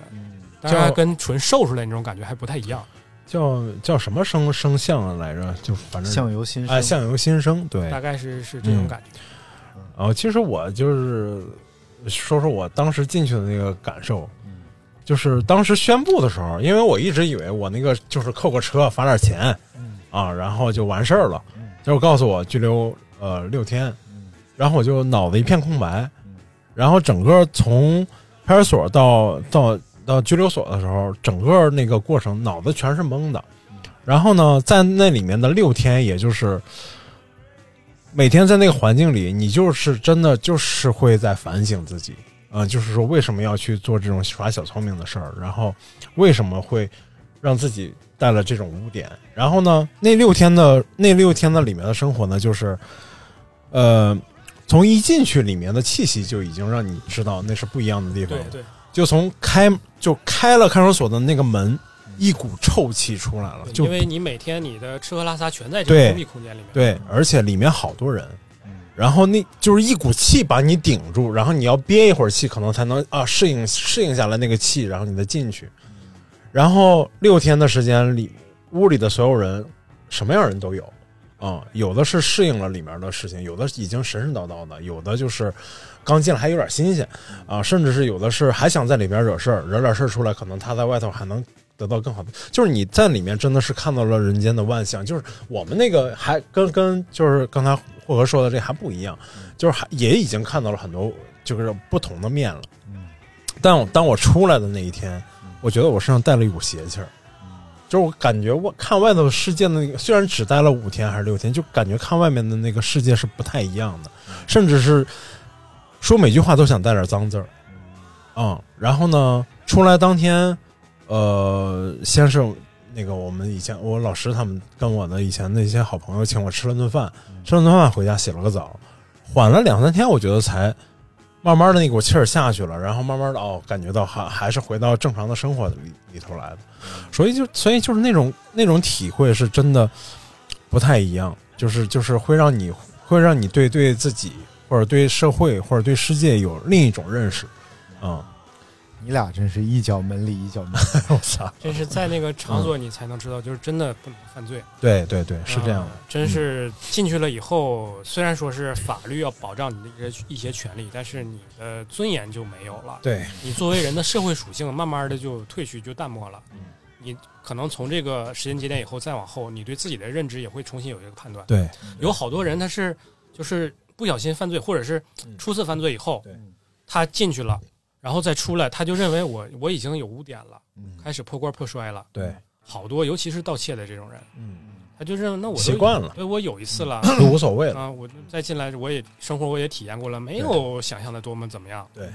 但是叫他跟纯瘦出来那种感觉还不太一样。叫叫什么生生相来着？就反正相由心生。哎，相由心生，对。大概是是这种嗯感觉。然后其实我就是说说我当时进去的那个感受，就是当时宣布的时候，因为我一直以为我那个就是扣个车罚点钱，啊，然后就完事儿了。结果告诉我拘留呃六天，然后我就脑子一片空白，然后整个从派出所到到到拘留所的时候，整个那个过程脑子全是懵的。然后呢，在那里面的六天，也就是每天在那个环境里，你就是真的就是会在反省自己，呃，就是说为什么要去做这种耍小聪明的事儿，然后为什么会让自己带了这种污点，然后呢，那六天的那六天的里面的生活呢，就是，呃，从一进去里面的气息就已经让你知道那是不一样的地方了，对对，就从开就开了看守所的那个门，一股臭气出来了，就因为你每天你的吃喝拉撒全在这个封闭空间里面。对，而且里面好多人，然后那就是一股气把你顶住，然后你要憋一会儿气，可能才能啊适应适应下来那个气，然后你再进去。然后六天的时间里，屋里的所有人什么样人都有，啊、有的是适应了里面的事情，有的已经神神叨叨的，有的就是刚进来还有点新鲜啊，甚至是有的是还想在里边惹事儿，惹点事儿出来，可能他在外头还能得到更好的。就是你在里面真的是看到了人间的万象，就是我们那个还跟跟就是刚才霍哥说的这还不一样，就是还也已经看到了很多就是不同的面了。但我当我出来的那一天，我觉得我身上带了一股邪气儿。就是我感觉我看外头世界的那个，虽然只待了五天还是六天，就感觉看外面的那个世界是不太一样的，甚至是说每句话都想带点脏字儿，嗯，然后呢，出来当天，呃，先是那个我们以前我老师他们跟我的以前的一些好朋友请我吃了顿饭，吃了顿饭回家洗了个澡，缓了两三天，我觉得才慢慢的那股气儿下去了，然后慢慢的哦，感觉到还还是回到正常的生活里里头来的，所以就所以就是那种那种体会是真的不太一样，就是就是会让你会让你对对自己或者对社会或者对世界有另一种认识，啊、你俩真是一脚门里一脚门外。我操，这是在那个场所你才能知道，就是真的不能犯罪。对对对，是这样的呃，真是进去了以后，虽然说是法律要保障你的一些一些权利，但是你的尊严就没有了。对，你作为人的社会属性，慢慢的就褪去，就淡漠了。嗯你可能从这个时间节点以后再往后，你对自己的认知也会重新有一个判断。对，有好多人他是就是不小心犯罪，或者是初次犯罪以后，他进去了，然后再出来，他就认为我我已经有污点了，开始破罐破摔了。对，好多，尤其是盗窃的这种人，嗯，他就认为那我习惯了对我有一次了，就无所谓了啊。我再进来，我也生活我也体验过了，没有想象的多么怎么样。对，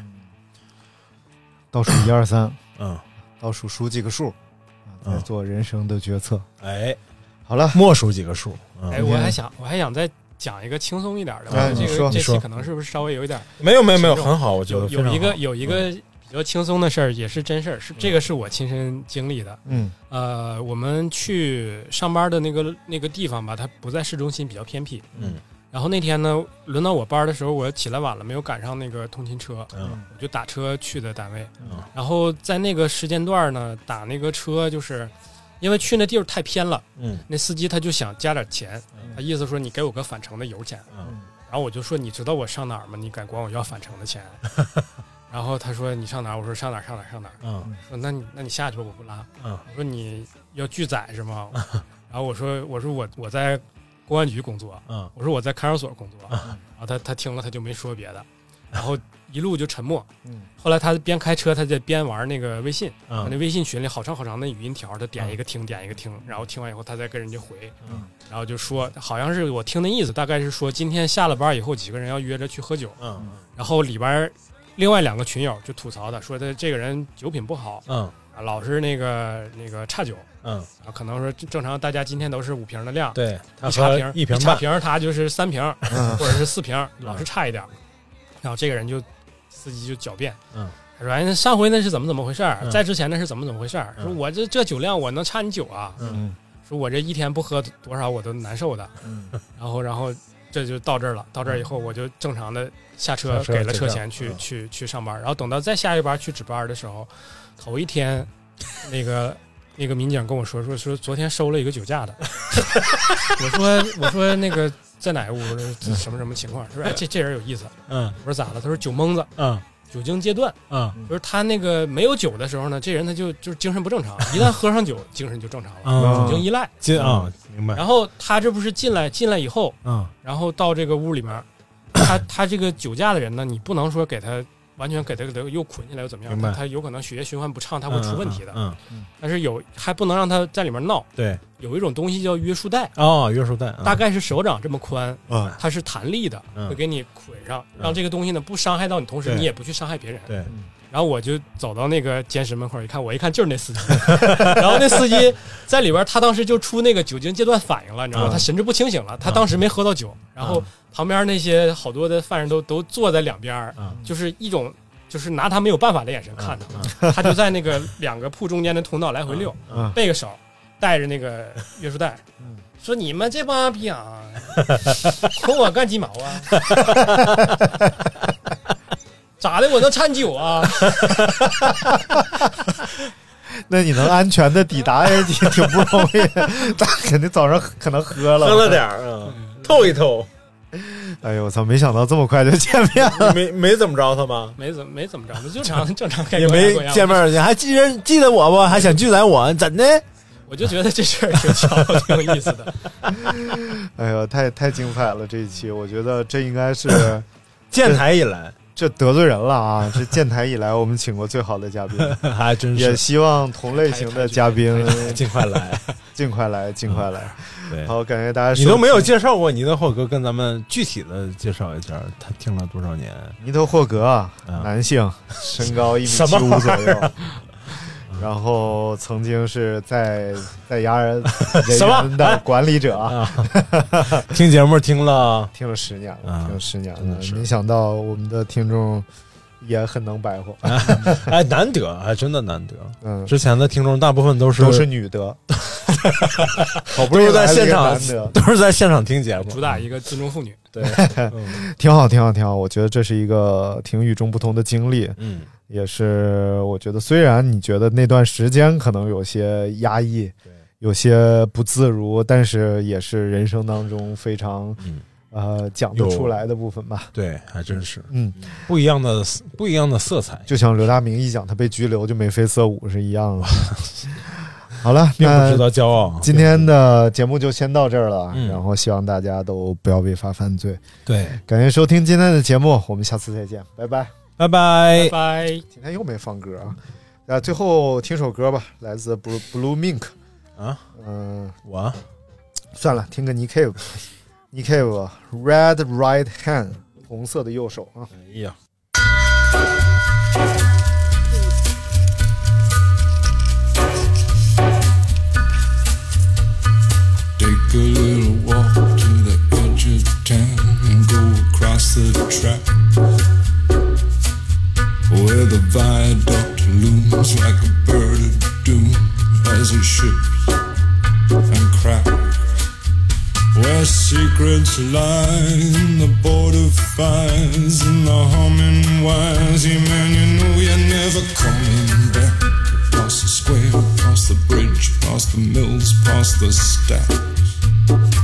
倒数一二三，嗯，倒数数几个数，啊再嗯做人生的决策。哎，好了，默数几个数。嗯哎，我还想我还想再讲一个轻松一点的，这哎你说个这期可能是不是稍微有一点没有没有没有很好我觉得有有一个有一个比较轻松的事儿，也是真事儿，是这个是我亲身经历的。嗯，呃，我们去上班的那个那个地方吧，它不在市中心，比较偏僻。嗯，然后那天呢，轮到我班的时候，我起来晚了，没有赶上那个通勤车，嗯，我就打车去的单位。嗯。然后在那个时间段呢，打那个车就是。因为去那地儿太偏了，嗯，那司机他就想加点钱，他意思说你给我个返程的油钱，嗯，然后我就说你知道我上哪儿吗？你敢管我要返程的钱？然后他说你上哪儿？我说上哪儿上哪儿上哪儿？嗯，说那你那你下去吧，我不拉。嗯，我说你要拒载是吗？然后我说我说我我在公安局工作，嗯，我说我在看守所工作，然后他他听了他就没说别的，然后一路就沉默。嗯。后来他边开车，他在边玩那个微信，嗯。那微信群里好长好长的语音条，他点一个听，点一个听，然后听完以后他再跟人家回，嗯。然后就说好像是我听的意思，大概是说今天下了班以后几个人要约着去喝酒，嗯。然后里边另外两个群友就吐槽他，说他这个人酒品不好，嗯。啊，老是那个那个差酒，嗯，啊，可能说正常大家今天都是五瓶的量，对一茶瓶一瓶半。茶瓶他就是三瓶嗯。或者是四瓶，老是差一点。然后这个人就司机就狡辩，嗯，他说：“哎，那上回那是怎么怎么回事儿？嗯在之前那是怎么怎么回事儿？嗯说我这这酒量我能差你酒啊？嗯说我这一天不喝多少我都难受的。嗯 然后然后这就到这儿了，到这儿以后我就正常的下车给了车钱去嗯去去上班，然后等到再下一班去值班的时候，头一天 那个。那个民警跟我说说说昨天收了一个酒驾的，我说我说那个在哪个屋什么什么情况？他说哎这这人有意思，嗯我说咋了？他说酒蒙子，嗯酒精戒断，嗯就是他那个没有酒的时候呢，这人他就就是精神不正常，一旦喝上酒，精神就正常了，嗯酒精依赖。进啊，明白。然后他这不是进来进来以后，嗯然后到这个屋里面，他他这个酒驾的人呢，你不能说给他完全给他给他又捆起来又怎么样，他他有可能血液循环不畅，他会出问题的。嗯，但是有还不能让他在里面闹，对，有一种东西叫约束带，哦，约束带，嗯。大概是手掌这么宽，啊它是弹力的，嗯。会给你捆上，嗯。让这个东西呢不伤害到你，同时你也不去伤害别人。对，然后我就走到那个监室门口一看，我一看就是那司机，然后那司机在里边，他当时就出那个酒精戒断反应了，你知道吗？嗯。他神志不清醒了，他当时没喝到酒，然后旁边那些好多的犯人都都坐在两边就是一种就是拿他没有办法的眼神看他，他就在那个两个铺中间的通道来回溜，嗯背个手，带着那个约束带，说你们这帮逼样，捆我干鸡毛啊！咋的？我能掺酒啊？那你能安全的抵达也挺挺不容易，那肯定早上可能喝了，喝了点儿，嗯，透一透，哎呦我操！没想到这么快就见面了，没没怎么着他吗？没怎么没怎么着，正 常正常开也没见面，你还记得记得我不？还想拒载我？怎的？我就觉得这事儿挺巧，挺有意思的。哎呦，太太精彩了！这一期，我觉得这应该是 建台以来，这得罪人了啊！这建台以来，我们请过最好的嘉宾，还真是也希望同类型的嘉宾 尽快来，尽快来，尽快来。对，好，感谢大家。你都没有介绍过尼德霍格，跟咱们具体的介绍一下，他听了多少年？尼德霍格男性，身高一米七五左右，然后曾经是在在牙人 什么的管理者听节目听了，听了十年了，啊听了十年了，没想到我们的听众也很能白活，哎，难得，还真的难得。嗯，之前的听众大部分都是都是女的，好不都是在容易来了一个现场，都是在现场听节目，主打一个尊重妇女，对，嗯挺好，挺好，挺好。我觉得这是一个挺与众不同的经历，嗯，也是我觉得虽然你觉得那段时间可能有些压抑，有些不自如，但是也是人生当中非常嗯呃讲得出来的部分吧。对，还真是嗯，不一样的不一样的色彩，就像刘大明一讲他被拘留就眉飞色舞是一样的。好了，并不值得骄傲。今天的节目就先到这儿了，嗯然后希望大家都不要违法犯罪。对，感谢收听今天的节目，我们下次再见，拜拜。拜拜拜。今天又没放歌啊，啊，最后听首歌吧，来自 Blue Blue Mink，啊，嗯、我算了，听个 Nick Cave，Nick Cave Red Right Hand，红色的右手啊。哎呀。Take a little walk to the edge of town and go across the track where the viaduct looms like a bird of doom as it ships and cracks. Where secrets lie in the border fires and the humming wires. Yeah, man, you know you're never coming back. Across the square, across the bridge, past the mills, past the stacks.